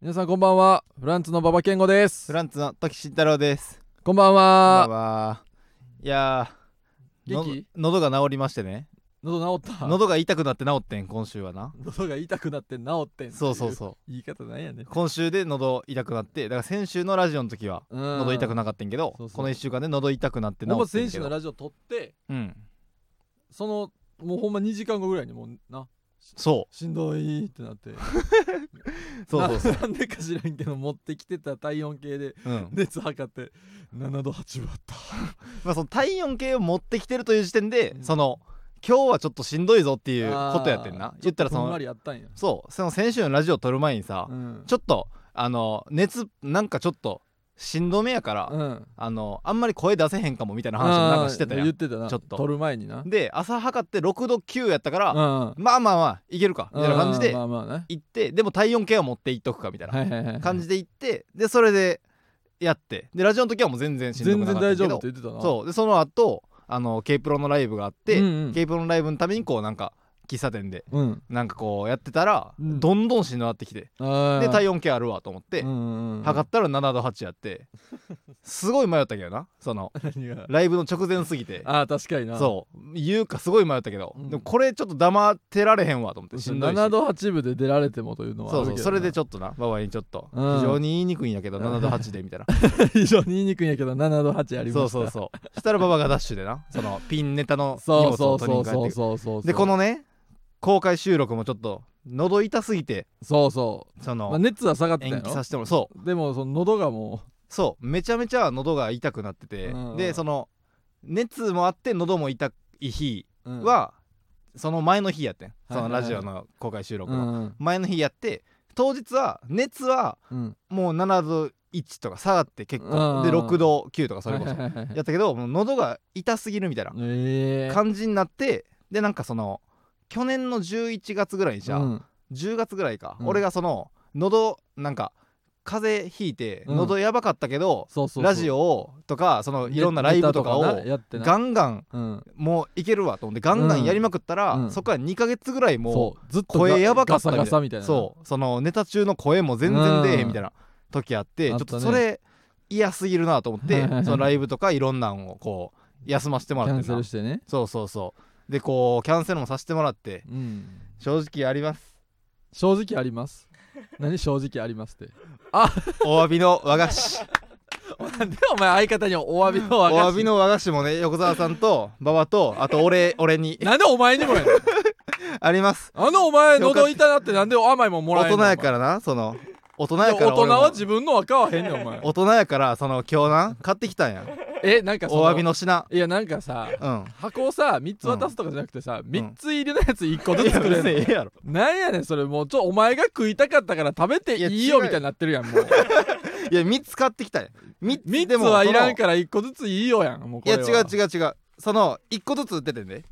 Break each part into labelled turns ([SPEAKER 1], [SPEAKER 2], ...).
[SPEAKER 1] 皆さんこんばんは。フランツの馬場健吾です。
[SPEAKER 2] フランツの時慎太郎です。
[SPEAKER 1] こんばん
[SPEAKER 2] こんばん
[SPEAKER 1] は。
[SPEAKER 2] はいやーの
[SPEAKER 1] 元気？
[SPEAKER 2] 喉が治りましてね。
[SPEAKER 1] 喉治った？
[SPEAKER 2] 喉が痛くなって治ってん今週はな。
[SPEAKER 1] 喉が痛くなって治ってん
[SPEAKER 2] そうそうそう。
[SPEAKER 1] 言い方なんやね。
[SPEAKER 2] 今週で喉痛くなってだから先週のラジオの時は
[SPEAKER 1] 喉
[SPEAKER 2] 喉痛くなかったんけど、
[SPEAKER 1] そうそう。
[SPEAKER 2] この1週間で喉痛くなって治ってんけど。
[SPEAKER 1] 選手のラジオ撮って
[SPEAKER 2] うん。
[SPEAKER 1] そのもうほんま2時間後ぐらいにもうな
[SPEAKER 2] そ
[SPEAKER 1] しんどいってなって。
[SPEAKER 2] う そうそうそう。
[SPEAKER 1] ななんでか知らんけど持ってきてた体温計で
[SPEAKER 2] うん。
[SPEAKER 1] 熱測って7度8分あった。
[SPEAKER 2] まあその体温計を持ってきてるという時点で、
[SPEAKER 1] うん。
[SPEAKER 2] その今日はちょっとしんどいぞっていうことやってんな。言ったらそ
[SPEAKER 1] ちょっとふんわ
[SPEAKER 2] の
[SPEAKER 1] りやったんや。
[SPEAKER 2] そう。その先週のラジオ撮る前にさ、
[SPEAKER 1] うん。
[SPEAKER 2] ちょっとあの熱なんかちょっとしんどめやから、
[SPEAKER 1] うん。
[SPEAKER 2] あのあんまり声出せへんかもみたいな話もなんかしてたやん。
[SPEAKER 1] 言ってたな。
[SPEAKER 2] ちょっと。
[SPEAKER 1] 撮る前にな。
[SPEAKER 2] で朝測って6度9やったから、
[SPEAKER 1] うん
[SPEAKER 2] まあまあまあいけるかみたいな感じで行ってでも体温計は持って行っとくかみたいな感じで行ってでそれでやってでラジオの時はもう全然しんどくな
[SPEAKER 1] 全然大丈
[SPEAKER 2] かったけど
[SPEAKER 1] 夫って言ってたな。
[SPEAKER 2] そう。でその後あの K プロのライブがあって、
[SPEAKER 1] うんうん。
[SPEAKER 2] K プロのライブのためにこうなんか喫茶店で
[SPEAKER 1] うん。
[SPEAKER 2] なんかこうやってたら、
[SPEAKER 1] うん。
[SPEAKER 2] どんどんしんどなってきてで体温計あるわと思って、測ったら7度8やってすごい迷ったけどなその ライブの直前すぎて。
[SPEAKER 1] あー確かにな。
[SPEAKER 2] そう。言うかすごい迷ったけど、
[SPEAKER 1] うん。
[SPEAKER 2] でもこれちょっと黙ってられへんわと思ってしんどいし。
[SPEAKER 1] 7度8分で出られてもというのは
[SPEAKER 2] そうそうそれでち
[SPEAKER 1] ょ
[SPEAKER 2] ょっとな馬場にちょっと。
[SPEAKER 1] うん。
[SPEAKER 2] 非常に言いにくいんやけど 7度8でみたいな。
[SPEAKER 1] 非常に言いにくいんやけど7度8ありました
[SPEAKER 2] そうそうそう。したら馬場がダッシュでなそのピンネタの荷
[SPEAKER 1] そう
[SPEAKER 2] 物を
[SPEAKER 1] そうそうそう
[SPEAKER 2] 取りに帰って
[SPEAKER 1] そうそう。
[SPEAKER 2] でこのね公開収録もちょっと喉痛すぎて
[SPEAKER 1] そうそう。
[SPEAKER 2] その
[SPEAKER 1] まあ熱は下がってた
[SPEAKER 2] 延
[SPEAKER 1] よ
[SPEAKER 2] 期させてもそう。
[SPEAKER 1] でもその喉がも
[SPEAKER 2] そう。めちゃめちゃ喉が痛くなってて。
[SPEAKER 1] うんうん。
[SPEAKER 2] でその熱もあって喉も痛い日
[SPEAKER 1] ううん。
[SPEAKER 2] はその前の日やってん。その
[SPEAKER 1] はいはい。はい
[SPEAKER 2] ラジオの公開収録の。
[SPEAKER 1] うん
[SPEAKER 2] 前の日やって当日は熱は
[SPEAKER 1] うん。
[SPEAKER 2] もう7度1とか下がって結
[SPEAKER 1] うん
[SPEAKER 2] 構で6度9とかそれこそ。
[SPEAKER 1] はいはい
[SPEAKER 2] やったけどもう喉が痛すぎるみたいな
[SPEAKER 1] ええ。
[SPEAKER 2] 感じになってでなんかその去年の11月ぐらいにじゃあ
[SPEAKER 1] うん。
[SPEAKER 2] 10月ぐらいか
[SPEAKER 1] うん。
[SPEAKER 2] 俺がその喉なんか風邪ひいて
[SPEAKER 1] うん。
[SPEAKER 2] 喉やばかったけどラジオをとかそのいろんなライブとかをガンガン
[SPEAKER 1] うん。
[SPEAKER 2] もういけるわと思ってガンガンやりまくったら、
[SPEAKER 1] うん。
[SPEAKER 2] そこから2ヶ月ぐらいも
[SPEAKER 1] そう。ずっと
[SPEAKER 2] 声やばかった
[SPEAKER 1] みたいな。
[SPEAKER 2] そう。そのネタ中の声も全然出えへん。みたいな時あって、
[SPEAKER 1] うん
[SPEAKER 2] ちょっとそれ嫌すぎるなと思って、そのライブとかいろんなんをこう休ませても
[SPEAKER 1] キャンセ
[SPEAKER 2] らってな
[SPEAKER 1] ルしてね。
[SPEAKER 2] そうそうそうでこうキャンセルもさせてもらって
[SPEAKER 1] うん。
[SPEAKER 2] 正直あります。
[SPEAKER 1] 正直あります。何正直ありますって？
[SPEAKER 2] お詫びの和菓子。
[SPEAKER 1] なんでお前相方にお詫びの
[SPEAKER 2] お
[SPEAKER 1] 和菓子？
[SPEAKER 2] 詫びの和菓子もね横澤さんと馬場とあと俺俺に。
[SPEAKER 1] なんでお前にもやねん。
[SPEAKER 2] あります。
[SPEAKER 1] あのお前喉痛なってなんで甘いもんもらえんの？
[SPEAKER 2] 大人やからなその大人やから俺も。
[SPEAKER 1] は自分のは買わへんねんお前。
[SPEAKER 2] 大人やからその今日な買ってきたんや。
[SPEAKER 1] えなんか
[SPEAKER 2] お詫びの品。
[SPEAKER 1] いやなんかさ
[SPEAKER 2] うん。
[SPEAKER 1] 箱をさ3つ渡すとかじゃなくてさ、3つ入りのやつ1個ずつ作れ
[SPEAKER 2] いや別に
[SPEAKER 1] る
[SPEAKER 2] ええやろ。
[SPEAKER 1] なんやねんそれ。もうちょお前が食いたかったから食べていいよみたいになってるやんもう。
[SPEAKER 2] いや3つ買ってきたんや。3
[SPEAKER 1] 3
[SPEAKER 2] でも
[SPEAKER 1] つはいらん
[SPEAKER 2] ら
[SPEAKER 1] から1個ずついいよやんもうこ
[SPEAKER 2] いや違う違う違う。その1個ずつ売っててんで。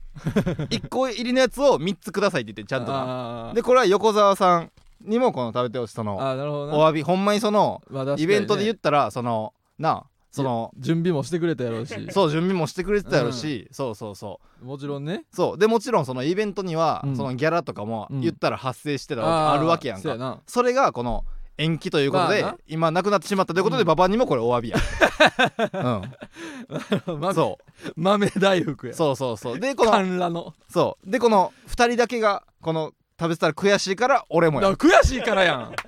[SPEAKER 2] 1個入りのやつを3つくださいって言ってちゃんとでこれは横澤さんにもこの食べてほしいその
[SPEAKER 1] あーなるほど
[SPEAKER 2] 詫びほんまにその
[SPEAKER 1] まあ確かにね。
[SPEAKER 2] イベントで言ったらそのなあその
[SPEAKER 1] 準備もしてくれたやろうし。
[SPEAKER 2] そう準備もしてくれてたやろし、そうそうそう。
[SPEAKER 1] もちろんね。
[SPEAKER 2] そう。でもちろんそのイベントには、
[SPEAKER 1] うん。
[SPEAKER 2] そのギャラとかも
[SPEAKER 1] うん。
[SPEAKER 2] 言ったら発生してたわけ、あるわけやんか。
[SPEAKER 1] そうやな。
[SPEAKER 2] それがこの延期ということで、
[SPEAKER 1] まあな。
[SPEAKER 2] 今なくなってしまったということで、
[SPEAKER 1] うん。
[SPEAKER 2] 馬場にもこれお詫びや、うん、
[SPEAKER 1] 豆
[SPEAKER 2] そ
[SPEAKER 1] 豆大福や。
[SPEAKER 2] うそうそうそう。でこの
[SPEAKER 1] 観覧の。
[SPEAKER 2] そう。でこの2人だけがこの食べてたら悔しいから俺もや。
[SPEAKER 1] だから悔しいからやん。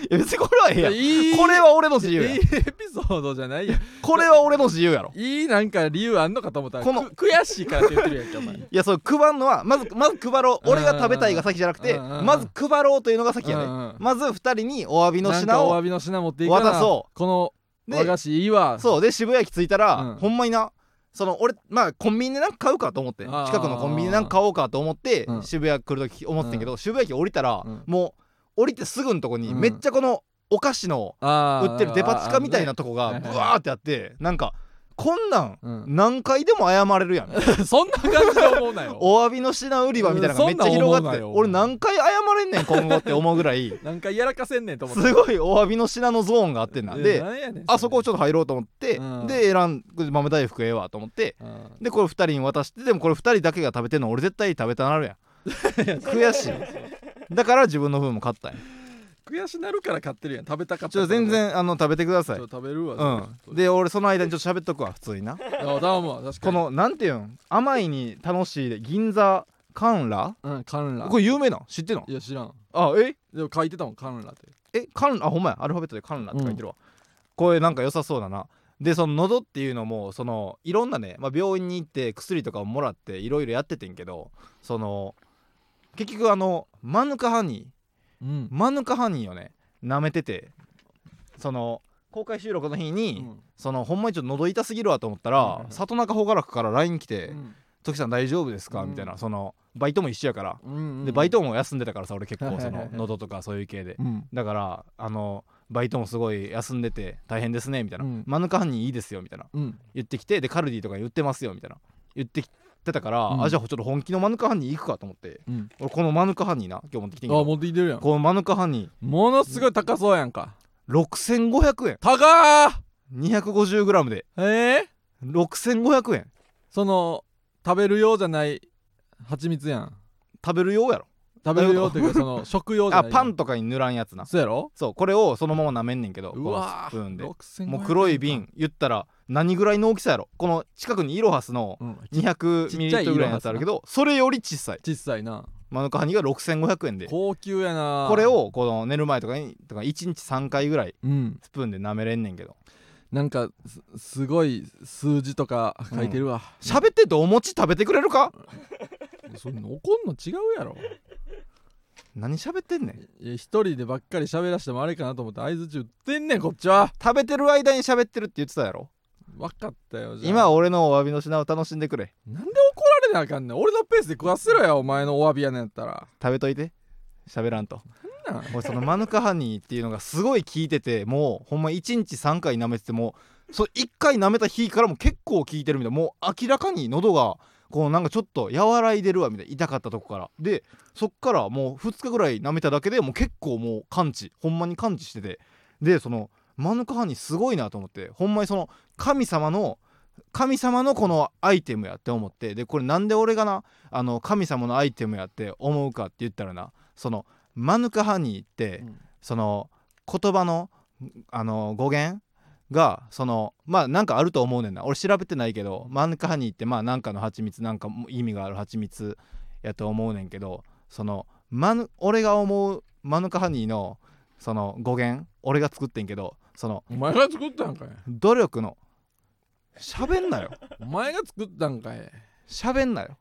[SPEAKER 2] いや別にこれはええやん。
[SPEAKER 1] いい
[SPEAKER 2] これは俺の自由や
[SPEAKER 1] いいエピソードじゃないやん。
[SPEAKER 2] これは俺の自由やろ。
[SPEAKER 1] いいなんか理由あんのかと思ったら
[SPEAKER 2] この
[SPEAKER 1] く悔しいからって言ってるやんけお前。
[SPEAKER 2] いやそう配るのはまずまず配ろう。俺が食べたいが先じゃなくて
[SPEAKER 1] うんうんうん。
[SPEAKER 2] まず配ろうというのが先やね。
[SPEAKER 1] うんうん
[SPEAKER 2] まず2人にお詫びの
[SPEAKER 1] なん
[SPEAKER 2] 品
[SPEAKER 1] お詫びの品持っていいから
[SPEAKER 2] 渡そ
[SPEAKER 1] この
[SPEAKER 2] で
[SPEAKER 1] 和菓子いいわ。
[SPEAKER 2] そう。で渋谷駅着いたら、
[SPEAKER 1] うん。
[SPEAKER 2] ほんまになその俺まあコンビニでなんか買うかと思って近くのコンビニでなんか買おうかと思って、
[SPEAKER 1] うん。
[SPEAKER 2] 渋谷来る時思ってんけど、渋谷駅降りたら、
[SPEAKER 1] うん。
[SPEAKER 2] もう降りてすぐのとこに
[SPEAKER 1] うん。
[SPEAKER 2] めっちゃこのお菓子の売ってるデパ地下みたいなとこがブワーってあってなんかこんなん
[SPEAKER 1] うん。
[SPEAKER 2] 何回でも謝れるやん。
[SPEAKER 1] そんな感じで思うなよ。
[SPEAKER 2] お詫びの品売り場みたいなのがめっちゃ広がって
[SPEAKER 1] う
[SPEAKER 2] 俺何回謝れんねん今後って思うぐらい。
[SPEAKER 1] なんかやらかせんねんと思って。
[SPEAKER 2] すごいお詫びの品のゾーンがあってんな。
[SPEAKER 1] え
[SPEAKER 2] であそこちょっと入ろうと思って
[SPEAKER 1] うん。
[SPEAKER 2] で選ん豆大福ええわと思って
[SPEAKER 1] うん。
[SPEAKER 2] でこれ2人に渡してでもこれ2人だけが食べてんの俺絶対食べたなるやん。悔しい。だから自分の分も買ったんや
[SPEAKER 1] 悔しなるから買ってるやん。食べたかった
[SPEAKER 2] ちょ全然あの食べてください。
[SPEAKER 1] 食べるわ
[SPEAKER 2] うん。で俺その間にちょっと喋っとくわ普通にな。
[SPEAKER 1] あどうも確かに。
[SPEAKER 2] このなんていうん？甘いに楽しいで銀座カンラ？
[SPEAKER 1] うんカンラ。
[SPEAKER 2] これ有名なん？知ってんの？
[SPEAKER 1] いや知らん。
[SPEAKER 2] あえ？
[SPEAKER 1] でも書いてたもんカンラって。
[SPEAKER 2] えカンあほんまや。アルファベットでカンラって書いてるわ、これなんか良さそうだな。でその喉っていうのもそのいろんなね、まあ、病院に行って薬とかをもらっていろいろやっててんけどその結局あのマヌカハニー
[SPEAKER 1] うん
[SPEAKER 2] マヌカハニーをね舐めててその公開収録の日に、そのほんまにちょっと喉痛すぎるわと思ったら、
[SPEAKER 1] はいはいはい
[SPEAKER 2] 里中朗らくから LINE 来て
[SPEAKER 1] うん「
[SPEAKER 2] 時さん大丈夫ですか?」
[SPEAKER 1] うん。
[SPEAKER 2] みたいなそのバイトも一緒やから、
[SPEAKER 1] うんうん。
[SPEAKER 2] でバイトも休んでたからさ俺結構その 喉とかそういう系で。
[SPEAKER 1] うん。
[SPEAKER 2] だからあのバイトもすごい休んでて大変ですねみたいな、
[SPEAKER 1] うん
[SPEAKER 2] マヌカハニーいいですよみたいな。
[SPEAKER 1] うん。
[SPEAKER 2] 言ってきてでカルディとかに売ってますよみたいな。言ってきてたから、
[SPEAKER 1] うん。
[SPEAKER 2] あじゃあちょっと本気のマヌカハニー行くかと思って
[SPEAKER 1] うん。
[SPEAKER 2] 俺このマヌカハニーな今日持ってきてんけ
[SPEAKER 1] あ
[SPEAKER 2] ど
[SPEAKER 1] 持ってきてるやん。
[SPEAKER 2] このマヌカハニ
[SPEAKER 1] ものすごい高そうやんか。
[SPEAKER 2] ー6500円。
[SPEAKER 1] 高ー
[SPEAKER 2] 250g で。
[SPEAKER 1] えー、
[SPEAKER 2] 6500円。
[SPEAKER 1] その食べるようじゃない蜂蜜やん。
[SPEAKER 2] 食べるようやろ
[SPEAKER 1] 食べるようっていうかその食用じゃ
[SPEAKER 2] あ
[SPEAKER 1] ない。
[SPEAKER 2] パンとかに塗らんやつな。
[SPEAKER 1] そうやろ？
[SPEAKER 2] そうこれをそのまま舐めんねんけど
[SPEAKER 1] うわ
[SPEAKER 2] このスプーンで。
[SPEAKER 1] 6500
[SPEAKER 2] もう黒い瓶言ったら何ぐらいの大きさやろ？この近くにイロハスの
[SPEAKER 1] うん
[SPEAKER 2] 200ミリリットルぐらいのやつあるけどそれより小さい。
[SPEAKER 1] 小さいな。
[SPEAKER 2] マヌカハニが6500円で。
[SPEAKER 1] 高級やな。
[SPEAKER 2] これをこの寝る前とかにとか1日3回ぐらい
[SPEAKER 1] うん。
[SPEAKER 2] スプーンで舐めれんねんけど。
[SPEAKER 1] なんかすすごい数字とか書いてるわ、
[SPEAKER 2] 喋っててお餅食べてくれるか？
[SPEAKER 1] そんな怒んの違うやろ。
[SPEAKER 2] 何喋ってんねん。
[SPEAKER 1] いや一人でばっかり喋らしてもあれかなと思って相づち打ってんねんこっちは。
[SPEAKER 2] 食べてる間に喋ってるって言ってたやろ。
[SPEAKER 1] 分かったよじゃあ。
[SPEAKER 2] 今は俺のお詫びの品を楽しんでくれ。
[SPEAKER 1] なんで怒られなあかんねん。俺のペースで食わせろやお前のお詫びやねんやったら。
[SPEAKER 2] 食べといて。喋らんと。
[SPEAKER 1] なんなん
[SPEAKER 2] 俺そのマヌカハニーっていうのがすごい効いててもうほんま1日3回舐めててもそ1回舐めた日からも結構効いてるみたいな。もう明らかに喉がこうなんかちょっと和らいでるわみたいな痛かったとこから。でそっからもう2日ぐらい舐めただけでもう結構もう完治ほんまに完治してて。でそのマヌカハニーすごいなと思って。ほんまにその神様の神様のこのアイテムやって思って。でこれなんで俺がなあの神様のアイテムやって思うかって言ったらなそのマヌカハニーって、
[SPEAKER 1] うん。
[SPEAKER 2] その言葉のあの語源がそのまあなんかあると思うねんな。俺調べてないけどマヌカハニーってまあなんかの蜂蜜なんか意味がある蜂蜜やと思うねんけどそのマヌ俺が思うマヌカハニーのその語源俺が作ってんけどその
[SPEAKER 1] お前が作ったんかい。
[SPEAKER 2] 努力の喋んなよ。
[SPEAKER 1] お前が作ったんかい。
[SPEAKER 2] 喋んなよ。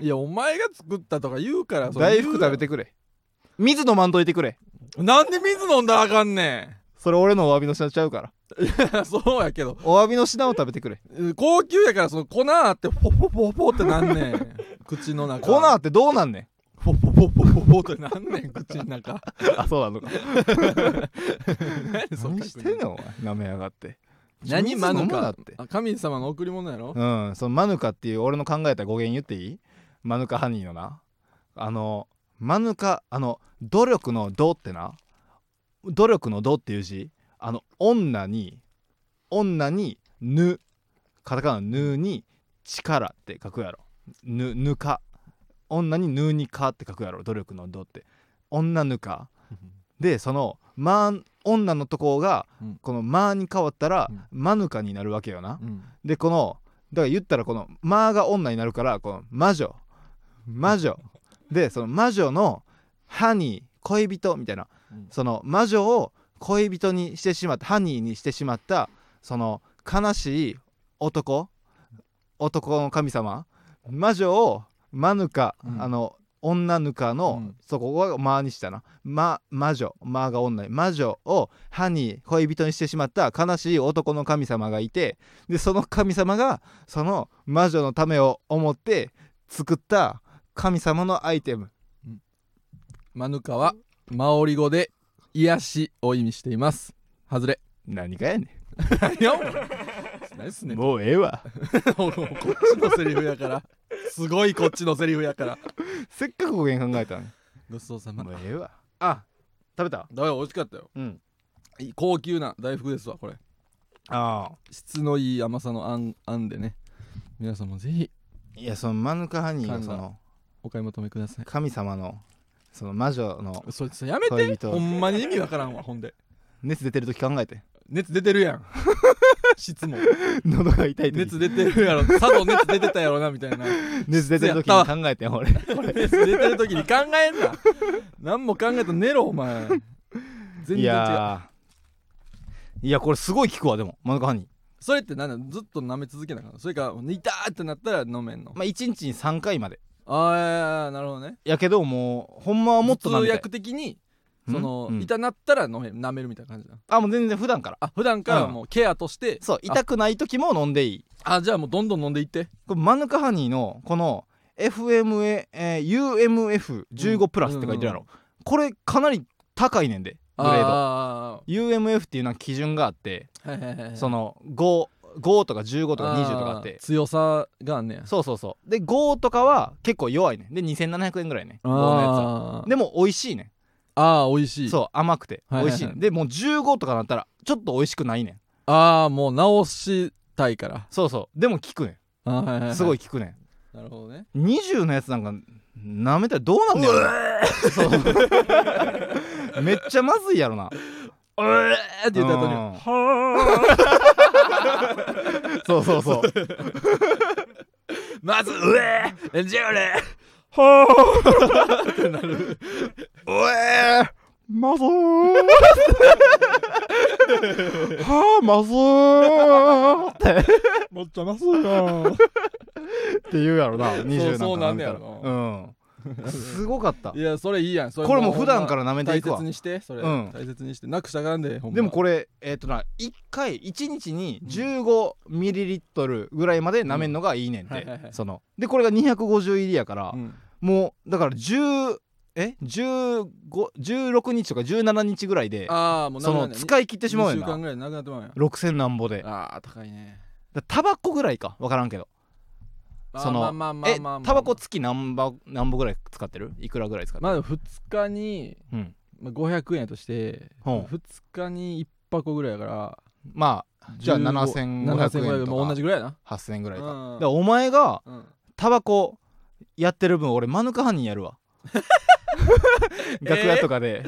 [SPEAKER 1] いやお前が作ったとか言うから
[SPEAKER 2] 大福食べてくれ。水飲まんといてくれ。
[SPEAKER 1] なんで水飲んだらあかんね
[SPEAKER 2] それ俺のお詫びの品ちゃうから。
[SPEAKER 1] ん そうやけど。
[SPEAKER 2] お詫びの品を食べてくれ。
[SPEAKER 1] 高級やからその粉あってポポポポってなんねん。口の中。
[SPEAKER 2] 粉ってどうなんねん。
[SPEAKER 1] ポポポポポポってなんねん口の中。
[SPEAKER 2] あそうなのか。
[SPEAKER 1] 何その
[SPEAKER 2] 何してんのお前。舐めやがって。
[SPEAKER 1] 何マヌカ？
[SPEAKER 2] って。
[SPEAKER 1] あ神様の贈り物やろ？
[SPEAKER 2] うんそのマヌカっていう俺の考えた語源言っていい？マヌカハニーのな。あのマヌカあの努力の「ど」ってな努力の「ど」っていう字。あの女に女に「ぬ」カタカナの「ぬ」に「力」って書くやろ「ぬ」ぬか。女に「ぬ」に「か」って書くやろ。努力の「ど」って。女ぬか。でその「ま」女のとこが
[SPEAKER 1] うん。
[SPEAKER 2] この「ま」に変わったら
[SPEAKER 1] うん「
[SPEAKER 2] マヌカ」になるわけよな。
[SPEAKER 1] うん。
[SPEAKER 2] でこのだから言ったらこの「ま」が女になるからこの魔女。魔女。でその魔女のハニー恋人みたいな
[SPEAKER 1] うん。
[SPEAKER 2] その魔女を恋人にしてしまったハニーにしてしまったその悲しい男男の神様魔女をマヌカ、
[SPEAKER 1] うん。
[SPEAKER 2] あの女ぬかの、
[SPEAKER 1] うん。
[SPEAKER 2] そこは「ま」にしたな、ま、魔女「ま」が女。に魔女をハニー恋人にしてしまった悲しい男の神様がいてでその神様がその魔女のためを思って作った神様のアイテム
[SPEAKER 1] マヌカはマオリ語で癒しを意味しています。外れ
[SPEAKER 2] 何かやね
[SPEAKER 1] 何やお前。何っすね
[SPEAKER 2] ん。もうええわ。
[SPEAKER 1] こっちのセリフやから。すごいこっちのセリフやから。
[SPEAKER 2] せっかく語源考えたのに。
[SPEAKER 1] ごちそうさま。
[SPEAKER 2] もうええわ。あ食べた？
[SPEAKER 1] だよ美味しかったよ。
[SPEAKER 2] うん。
[SPEAKER 1] 高級な大福ですわこれ。
[SPEAKER 2] ああ。
[SPEAKER 1] 質のいい甘さのあんあんでね。皆さんもぜひ。
[SPEAKER 2] いやそのマヌカハニーその
[SPEAKER 1] お買い求めください。
[SPEAKER 2] 神様のその魔女の
[SPEAKER 1] それそれやめて。ほんまに意味わからんわほんで。
[SPEAKER 2] 熱出てる時考えて。
[SPEAKER 1] 熱出てるやん。質問。
[SPEAKER 2] 喉が痛い時。
[SPEAKER 1] 熱出てるやろ。さぞ熱出てたやろなみたいな。
[SPEAKER 2] 熱出てる時に考えてん俺。
[SPEAKER 1] 熱出てる時に考えんな。何も考えたら寝ろお前。全然違う。
[SPEAKER 2] いやー。いやこれすごい効くわでも。マヌカハニー
[SPEAKER 1] それって何なのずっと舐め続けなあかんの？それか痛ーってなったら飲めんの？
[SPEAKER 2] まあ1日に3回まで
[SPEAKER 1] ああなるほどね。
[SPEAKER 2] やけどもうほんまはもっと
[SPEAKER 1] 通訳的にその、
[SPEAKER 2] うん。
[SPEAKER 1] 痛なったら飲め舐めるみたいな感じなの
[SPEAKER 2] あもう全然普段から。
[SPEAKER 1] あ普段からもうケアとして、
[SPEAKER 2] そう痛くない時も飲んでいい。
[SPEAKER 1] あじゃあもうどんどん飲んでいって。
[SPEAKER 2] これマヌカハニーのこの FMA、えー UMF15 プラスって書いてるやろ、これかなり高いねんでグレード。
[SPEAKER 1] あ
[SPEAKER 2] UMF っていうのは基準があって
[SPEAKER 1] ーはいはいはいはい。
[SPEAKER 2] その5 5とか15とか20とかあって。
[SPEAKER 1] ー強さがあんねや。
[SPEAKER 2] そうそうそう。で5とかは結構弱いね。んで2700円ぐらいね。5のやつは。でも美味しいね。
[SPEAKER 1] あー美味しい。
[SPEAKER 2] んそう甘くて。美味しいね。んでもう15とかなったらちょっと美味しくないね。ん
[SPEAKER 1] ああもう直したいから。
[SPEAKER 2] そうそう。でも効くね。
[SPEAKER 1] あーはいはい
[SPEAKER 2] すごい効くね。
[SPEAKER 1] なるほどね。
[SPEAKER 2] ん20のやつなんか舐めたらどうなんねやろな。そう。めっちゃまずいやろな。
[SPEAKER 1] うえーって言った後に
[SPEAKER 2] うん。
[SPEAKER 1] は
[SPEAKER 2] そうそうそう。
[SPEAKER 1] まずうえーじゃあ俺。はあ。ってなる。
[SPEAKER 2] おえーまずー。はあまずー。って。
[SPEAKER 1] もっちゃますよ
[SPEAKER 2] って言うやろな。20
[SPEAKER 1] そう
[SPEAKER 2] なん
[SPEAKER 1] やろな。
[SPEAKER 2] うんすごかった。
[SPEAKER 1] いやそれいいやん。それ
[SPEAKER 2] これもう普段から舐めていくわ。
[SPEAKER 1] 大切にしてそれ、
[SPEAKER 2] うん。
[SPEAKER 1] 大切にして。なくしたらあかんでほんま。
[SPEAKER 2] でもこれえっ、とな1回1日に15ミリリットルぐらいまで舐めんのがいいねんて。
[SPEAKER 1] うん。はいはいはい。
[SPEAKER 2] その。でこれが250入りやから、
[SPEAKER 1] うん。
[SPEAKER 2] もうだから10え？15 16日とか17日ぐらいで
[SPEAKER 1] ああもう
[SPEAKER 2] その使い切ってしまう
[SPEAKER 1] 2週
[SPEAKER 2] やんな
[SPEAKER 1] 間ぐらいなくなってまうやん
[SPEAKER 2] 6000なんぼで。
[SPEAKER 1] ああ高いね。
[SPEAKER 2] だタバコぐらいか。分からんけどその
[SPEAKER 1] まあまあまあ
[SPEAKER 2] えタバコ月何ぼ何ぼぐらい使ってる？いくらぐらい使ってる、
[SPEAKER 1] まあでも2日に、
[SPEAKER 2] うん。
[SPEAKER 1] まあ、500円やとして
[SPEAKER 2] ほう。
[SPEAKER 1] 2日に1箱ぐらいやから
[SPEAKER 2] まあじゃあ
[SPEAKER 1] 15
[SPEAKER 2] 7500円とか
[SPEAKER 1] 同じぐらいやな。
[SPEAKER 2] 8000円ぐらいか、
[SPEAKER 1] うん。
[SPEAKER 2] お前が
[SPEAKER 1] うん。
[SPEAKER 2] タバコやってる分俺マヌカハニーやるわ。楽屋とかで、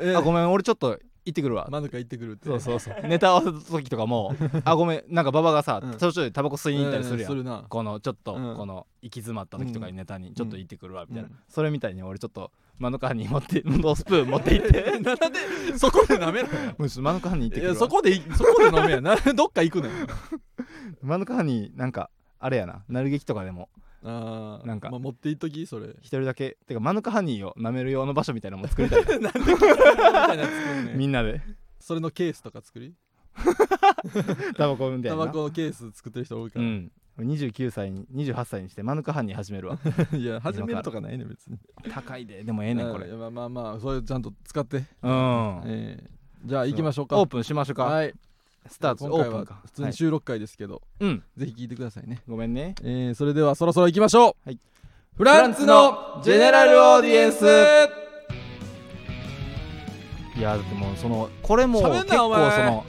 [SPEAKER 1] え
[SPEAKER 2] あごめん俺ちょっと行ってくるわ、
[SPEAKER 1] マヌカ行ってくるって。
[SPEAKER 2] そうそうそう。ネタ合わせた時とかも あごめんなんか馬場がさ、
[SPEAKER 1] うん。
[SPEAKER 2] 途中でタバコ吸いに行ったりするやん、
[SPEAKER 1] うんするな。
[SPEAKER 2] このちょっと、
[SPEAKER 1] うん。
[SPEAKER 2] この行き詰まった時とかにネタにちょっと行ってくるわみたいな、
[SPEAKER 1] うん
[SPEAKER 2] それみたいに俺ちょっとマヌカハニー持ってノースプーン持って行って。
[SPEAKER 1] なんでそこで舐めろよ。
[SPEAKER 2] もうちょっとマヌカハニー行って
[SPEAKER 1] い
[SPEAKER 2] くる
[SPEAKER 1] そこでいそこで飲めやなどっか行くねん
[SPEAKER 2] マヌカハニーなんかあれやな。なる劇とかでも
[SPEAKER 1] あー。
[SPEAKER 2] なんか。
[SPEAKER 1] まあ、持っていっとき？それ。
[SPEAKER 2] 一人だけ。てかマヌカハニーを舐める用の場所みたいなのも作りたい
[SPEAKER 1] なんでみたいな作るね。ん
[SPEAKER 2] みんなで。
[SPEAKER 1] それのケースとか作り？
[SPEAKER 2] タバコみたいな。
[SPEAKER 1] タバコのケース作ってる人多いから、
[SPEAKER 2] うん。29歳に28歳にしてマヌカハニー始めるわ。
[SPEAKER 1] いや始めるとかないね別に。
[SPEAKER 2] 高いで。でもええねんこれ。
[SPEAKER 1] まあまあまあそれちゃんと使って、
[SPEAKER 2] うん。
[SPEAKER 1] えーじゃあ行きましょうか。
[SPEAKER 2] オープンしましょうか、
[SPEAKER 1] はい
[SPEAKER 2] スタート
[SPEAKER 1] 今回は
[SPEAKER 2] オープンか。
[SPEAKER 1] 普通に収録回ですけど、
[SPEAKER 2] はいうん。
[SPEAKER 1] ぜひ聞いてくださいね、
[SPEAKER 2] ごめんね。
[SPEAKER 1] えーそれではそろそろ行きましょう、
[SPEAKER 2] はい。
[SPEAKER 1] フランツのジェネラルオーディエンス。
[SPEAKER 2] いやだってもうそのこれも結構その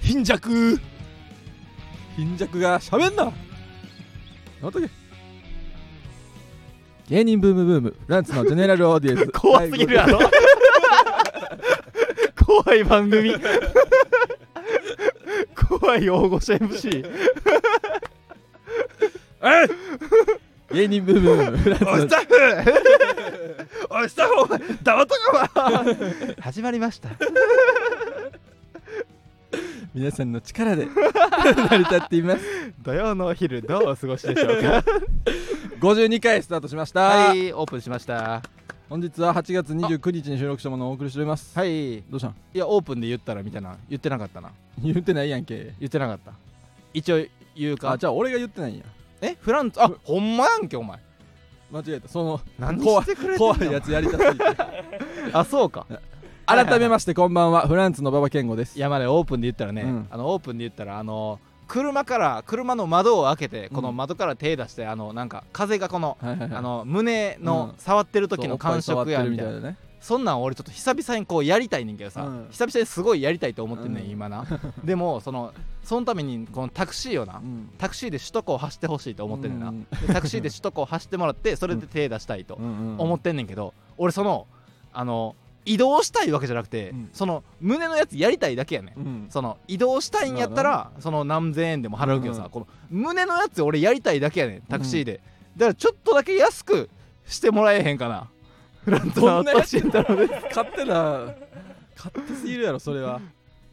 [SPEAKER 1] 貧弱。貧弱が喋んな。やめとけ。芸人ブームブーム。フランツのジェネラルオーディエンス。
[SPEAKER 2] 怖すぎるやろ。怖い番組怖い大御所 MC
[SPEAKER 1] 芸人ブームフランツの
[SPEAKER 2] おいスタッフ！おいスタッフお前黙っとけお前。始まりました。
[SPEAKER 1] 皆さんの力で成り立っています。
[SPEAKER 2] 土曜のお昼どうお過ごしでしょうか？
[SPEAKER 1] 52回スタートしました、
[SPEAKER 2] はいオープンしました
[SPEAKER 1] 本日は8月29日に収録したものをお送りしております。
[SPEAKER 2] はい。い
[SPEAKER 1] どうしたん？
[SPEAKER 2] やオープンで言ったらみたいな。言ってなかったな。
[SPEAKER 1] 言ってないやんけ。
[SPEAKER 2] 言ってなかった。一応言うか。
[SPEAKER 1] あじゃあ俺が言ってないんや。
[SPEAKER 2] えフランツあほんまやんけお前。
[SPEAKER 1] 間違えた。その
[SPEAKER 2] 何してくれてんの？
[SPEAKER 1] 怖いやつやりたすぎて。
[SPEAKER 2] あそうか。
[SPEAKER 1] 改めましてこんばんは。フランツの馬場健吾です。
[SPEAKER 2] 山でオープンで言ったらね、
[SPEAKER 1] うん。
[SPEAKER 2] あのオープンで言ったらあの車から車の窓を開けてこの
[SPEAKER 1] うん
[SPEAKER 2] 窓から手出して、あのなんか風がこの
[SPEAKER 1] はいはいはい。
[SPEAKER 2] あの胸
[SPEAKER 1] うん。
[SPEAKER 2] の触ってる時の感触やみたいな、
[SPEAKER 1] ね。
[SPEAKER 2] そんなん俺ちょっと久々にこうやりたいねんけどさ、
[SPEAKER 1] うん。
[SPEAKER 2] 久々にすごいやりたいと思ってんねん、
[SPEAKER 1] うん。
[SPEAKER 2] 今な。でもそのそのためにこのタクシーをな、
[SPEAKER 1] うん。
[SPEAKER 2] タクシーで首都高を走ってほしいと思ってんねんな、
[SPEAKER 1] うん。
[SPEAKER 2] でタクシーで首都高を走ってもらってそれで手出したいと思ってんねんけど、俺そのあの移動したいわけじゃなくて、
[SPEAKER 1] うん。
[SPEAKER 2] その胸のやつやりたいだけやねん、
[SPEAKER 1] うん。
[SPEAKER 2] その移動したいんやったらその何千円でも払うけどさ、
[SPEAKER 1] うん
[SPEAKER 2] この胸のやつ俺やりたいだけやねん。タクシーで、だからちょっとだけ安くしてもらえへんかな。フラントナ
[SPEAKER 1] どんなやつ
[SPEAKER 2] 慎太郎です
[SPEAKER 1] 勝手な勝手すぎるやろそれは。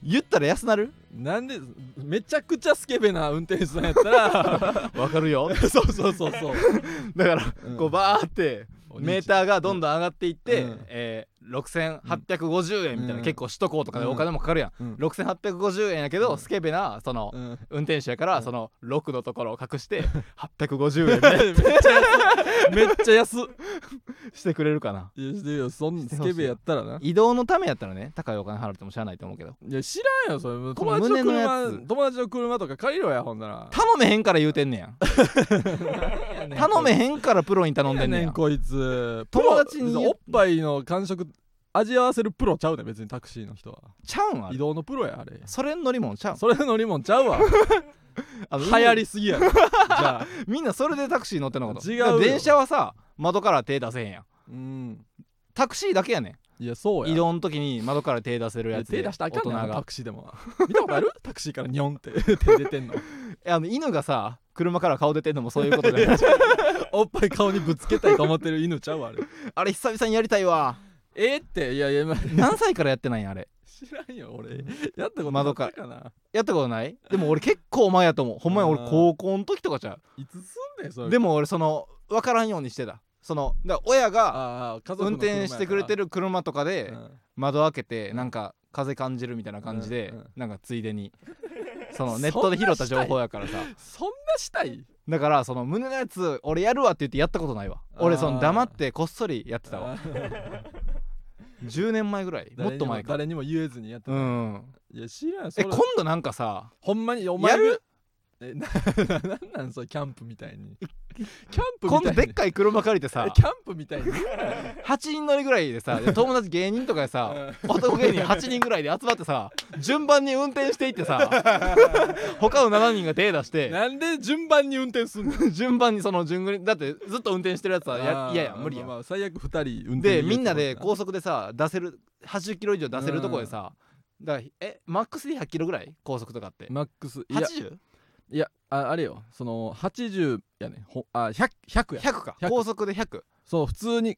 [SPEAKER 2] 言ったら安なる？
[SPEAKER 1] なんでめちゃくちゃスケベな運転手さんやったら。
[SPEAKER 2] わかるよ。
[SPEAKER 1] そうそうそうそう、
[SPEAKER 2] だから、
[SPEAKER 1] うん。
[SPEAKER 2] こうバーってメーターがどんどん上がっていって、
[SPEAKER 1] うん。
[SPEAKER 2] えー6850円みたいな、
[SPEAKER 1] うん。
[SPEAKER 2] 結構首都高とかでお金もかかるやん、
[SPEAKER 1] うん。
[SPEAKER 2] 6850円やけど、
[SPEAKER 1] うん。
[SPEAKER 2] スケベなその、
[SPEAKER 1] うん。
[SPEAKER 2] 運転手やから、
[SPEAKER 1] うん。
[SPEAKER 2] その6のところを隠して850円みたい
[SPEAKER 1] めっちゃ安 めっちゃ安
[SPEAKER 2] なしてくれるかな。い
[SPEAKER 1] やしてよ。そんスケベやったらな。
[SPEAKER 2] 移動のためやったらね高いお金払っても知らないと思うけど。
[SPEAKER 1] いや知らんよそれ。友達の車
[SPEAKER 2] つ。
[SPEAKER 1] 友達の車とか借りろやほんなら。
[SPEAKER 2] 頼めへんから言うてんねや 頼めへんからプロに頼んでんねや
[SPEAKER 1] ん。こいつ。
[SPEAKER 2] 友達に
[SPEAKER 1] おっぱいの感触味合わせるプロちゃうね別にタクシーの人は。
[SPEAKER 2] ちゃうんあれ。
[SPEAKER 1] 移動のプロやあれ。
[SPEAKER 2] それ乗り物ちゃうん。
[SPEAKER 1] それ乗り物ちゃうわ。
[SPEAKER 2] あの
[SPEAKER 1] 流行りすぎやろじゃあ。
[SPEAKER 2] みんなそれでタクシー乗ってんのこと。
[SPEAKER 1] 違う
[SPEAKER 2] 電車はさ窓から手出せへんやん。
[SPEAKER 1] うん。
[SPEAKER 2] タクシーだけやね
[SPEAKER 1] いやそうや。
[SPEAKER 2] ん移動の時に窓から手出せる
[SPEAKER 1] いや
[SPEAKER 2] やつで
[SPEAKER 1] 手出したらあかんねんタクシーでも。見たことある？タクシーからニョンって手出てんの。
[SPEAKER 2] あの犬がさ車から顔出てんのもそういうことで
[SPEAKER 1] おっぱい顔にぶつけたいと思ってる犬ちゃうわあれ。
[SPEAKER 2] あれ久々にやりたいわ
[SPEAKER 1] えー？っていやいや、まあ、
[SPEAKER 2] 何歳からやってないんあれ。
[SPEAKER 1] 知らんよ俺。やったこと
[SPEAKER 2] 窓か。やったことない？でも俺結構前やと思う。ほんまに俺高校の時とかちゃ
[SPEAKER 1] いつすんねんそれ。
[SPEAKER 2] うでも俺その分からんようにしてた。そのだ親が運転してくれてる車とかで
[SPEAKER 1] うん。
[SPEAKER 2] 窓開けてなんか風感じるみたいな感じでなんかついでに。そのネットで拾った情報やからさ。
[SPEAKER 1] そんなしたい？
[SPEAKER 2] だからその胸のやつ俺やるわって言ってやったことないわ。俺その黙ってこっそりやってたわ10年前ぐらいもっと前か。
[SPEAKER 1] 誰にも言えずにやってた、
[SPEAKER 2] うん。
[SPEAKER 1] いや知らんそれ
[SPEAKER 2] え今度なんかさ
[SPEAKER 1] ほんまにお前
[SPEAKER 2] やる？
[SPEAKER 1] えななんなんそれキャンプみたいに。キャンプみ
[SPEAKER 2] 今
[SPEAKER 1] たいに。
[SPEAKER 2] 度でっかい車借りてさ。
[SPEAKER 1] えキャンプみたいに
[SPEAKER 2] ？8人乗りぐらいでさで友達芸人とかでさ
[SPEAKER 1] うん。
[SPEAKER 2] 男芸人8人ぐらいで集まってさ順番に運転していってさ 他の7人が手出して。
[SPEAKER 1] なんで順番に運転すんの？
[SPEAKER 2] 順番にその順繰りだってずっと運転してるやつはや
[SPEAKER 1] あー
[SPEAKER 2] 嫌やん無理や。ん
[SPEAKER 1] まあまあ最悪2人運転
[SPEAKER 2] でみんなで
[SPEAKER 1] こ
[SPEAKER 2] 高速でさ出せる80キロ以上出せるとこでさだからえマックスで100キロぐらい？高速とかって。
[SPEAKER 1] マックスいや。
[SPEAKER 2] 80?100
[SPEAKER 1] いやああれよ。その80やね。ほあ 100, 100や。
[SPEAKER 2] か。
[SPEAKER 1] 100
[SPEAKER 2] 高速で100
[SPEAKER 1] そう普通に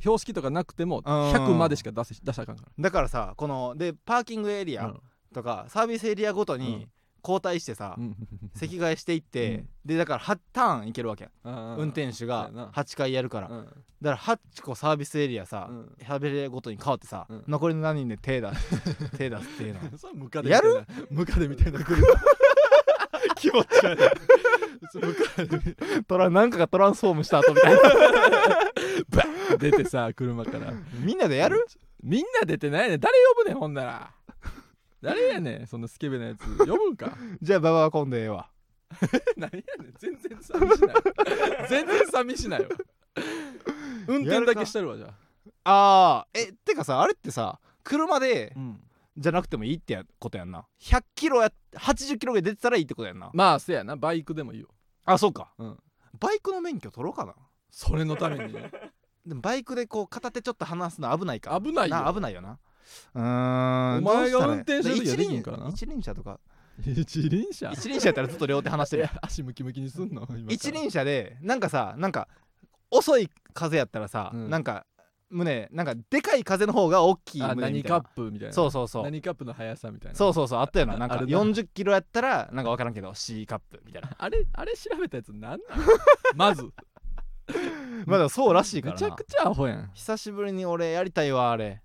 [SPEAKER 1] 標識とかなくても
[SPEAKER 2] うん。
[SPEAKER 1] 100までしか出せ出したらあかんか
[SPEAKER 2] だからさこのでパーキングエリ
[SPEAKER 1] ら、
[SPEAKER 2] アとかサービスエリアごとに交代してさ
[SPEAKER 1] うん。う ん
[SPEAKER 2] 席替えしていって、
[SPEAKER 1] うん。
[SPEAKER 2] でだから8ターンいけるわけ運転手が
[SPEAKER 1] そうやな。
[SPEAKER 2] 8回やるから、
[SPEAKER 1] うん。
[SPEAKER 2] だから8個サービスエリアさ、
[SPEAKER 1] うん。
[SPEAKER 2] 喋りごとに変わってさ、
[SPEAKER 1] うん。
[SPEAKER 2] 残りの何人で手出す手出すっていうのやる？
[SPEAKER 1] ムカデみたいな車 気持ち悪い。
[SPEAKER 2] トラなんかがトランスフォームした後みたいな。
[SPEAKER 1] バッ出てさ車から。
[SPEAKER 2] みんなでやる？
[SPEAKER 1] みんな出てないね。ん誰呼ぶねんほんなら。誰やねんそんなスケベなやつ。呼ぶんか。
[SPEAKER 2] じゃあババは今度ええわ。
[SPEAKER 1] 何やねん。全然寂しない。全然寂しないわ。運転だけしてるわじゃあ。
[SPEAKER 2] あーえてかさあれってさ車で
[SPEAKER 1] うん
[SPEAKER 2] じゃなくてもいいってやことやんな。100キロや80キロぐらい出てたらいいってことやんな。
[SPEAKER 1] まあせやな。バイクでもいいよ。
[SPEAKER 2] あそうか。
[SPEAKER 1] うん。
[SPEAKER 2] バイクの免許取ろうかな。
[SPEAKER 1] それのために
[SPEAKER 2] でもバイクでこう片手ちょっと離すの危ないか
[SPEAKER 1] 危ないよ。
[SPEAKER 2] な危ないよな。うーん
[SPEAKER 1] お前が運転してる時はんからな。
[SPEAKER 2] 一輪車とか。
[SPEAKER 1] 一輪車？
[SPEAKER 2] 一輪車やったらずっと両手離してる。
[SPEAKER 1] 足ムキムキにすんの？
[SPEAKER 2] 一輪車でなんかさなんか遅い風やったらさ、
[SPEAKER 1] うん。
[SPEAKER 2] なんか胸なんかでかい風の方が大きい
[SPEAKER 1] あ
[SPEAKER 2] 胸みたいな。
[SPEAKER 1] 何カップみたいな。
[SPEAKER 2] そうそうそう。
[SPEAKER 1] 何カップの速さみたいな。
[SPEAKER 2] そうそうそうあったよな。なんか
[SPEAKER 1] あれな
[SPEAKER 2] 40キロやったらなんか分からんけど C カップみたいな。
[SPEAKER 1] あれあれ調べたやつなんなん？まず。
[SPEAKER 2] まだそうらしいからな。
[SPEAKER 1] めちゃくちゃアホやん。
[SPEAKER 2] 久しぶりに俺やりたいわあれ。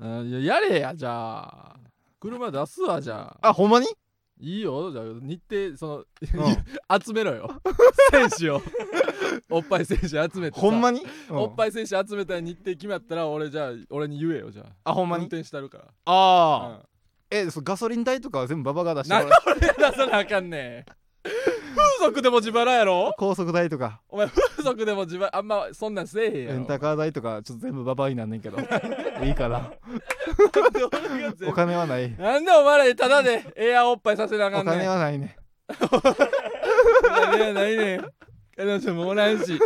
[SPEAKER 1] あやれやじゃあ。車出すわじゃあ。
[SPEAKER 2] あほんまに、
[SPEAKER 1] いいよ。じゃあ日程その
[SPEAKER 2] うん。
[SPEAKER 1] 集めろよ。選手を。おっぱい選手集めてさ。
[SPEAKER 2] ほんまに、うん。
[SPEAKER 1] おっぱい選手集めたら日程決まったら俺じゃあ俺に言えよじゃあ。
[SPEAKER 2] あほんまに？
[SPEAKER 1] 運転したるから。
[SPEAKER 2] ああ、
[SPEAKER 1] うん。
[SPEAKER 2] えそガソリン代とかは全部ババが出しても
[SPEAKER 1] なで俺出さなあかんね風俗でも自腹やろ？
[SPEAKER 2] 高速代とか。
[SPEAKER 1] お前風俗でも自腹あんまそんなんせえへんやろ。
[SPEAKER 2] レンタカー代とかちょっと全部ババアになんねんけど。いいかな
[SPEAKER 1] なんで俺が全部
[SPEAKER 2] お金はない。
[SPEAKER 1] なんでお前らにただでエアおっぱいさせなあか
[SPEAKER 2] お
[SPEAKER 1] んねん？
[SPEAKER 2] 金はないね。
[SPEAKER 1] お金はないねん。彼女もおらんし。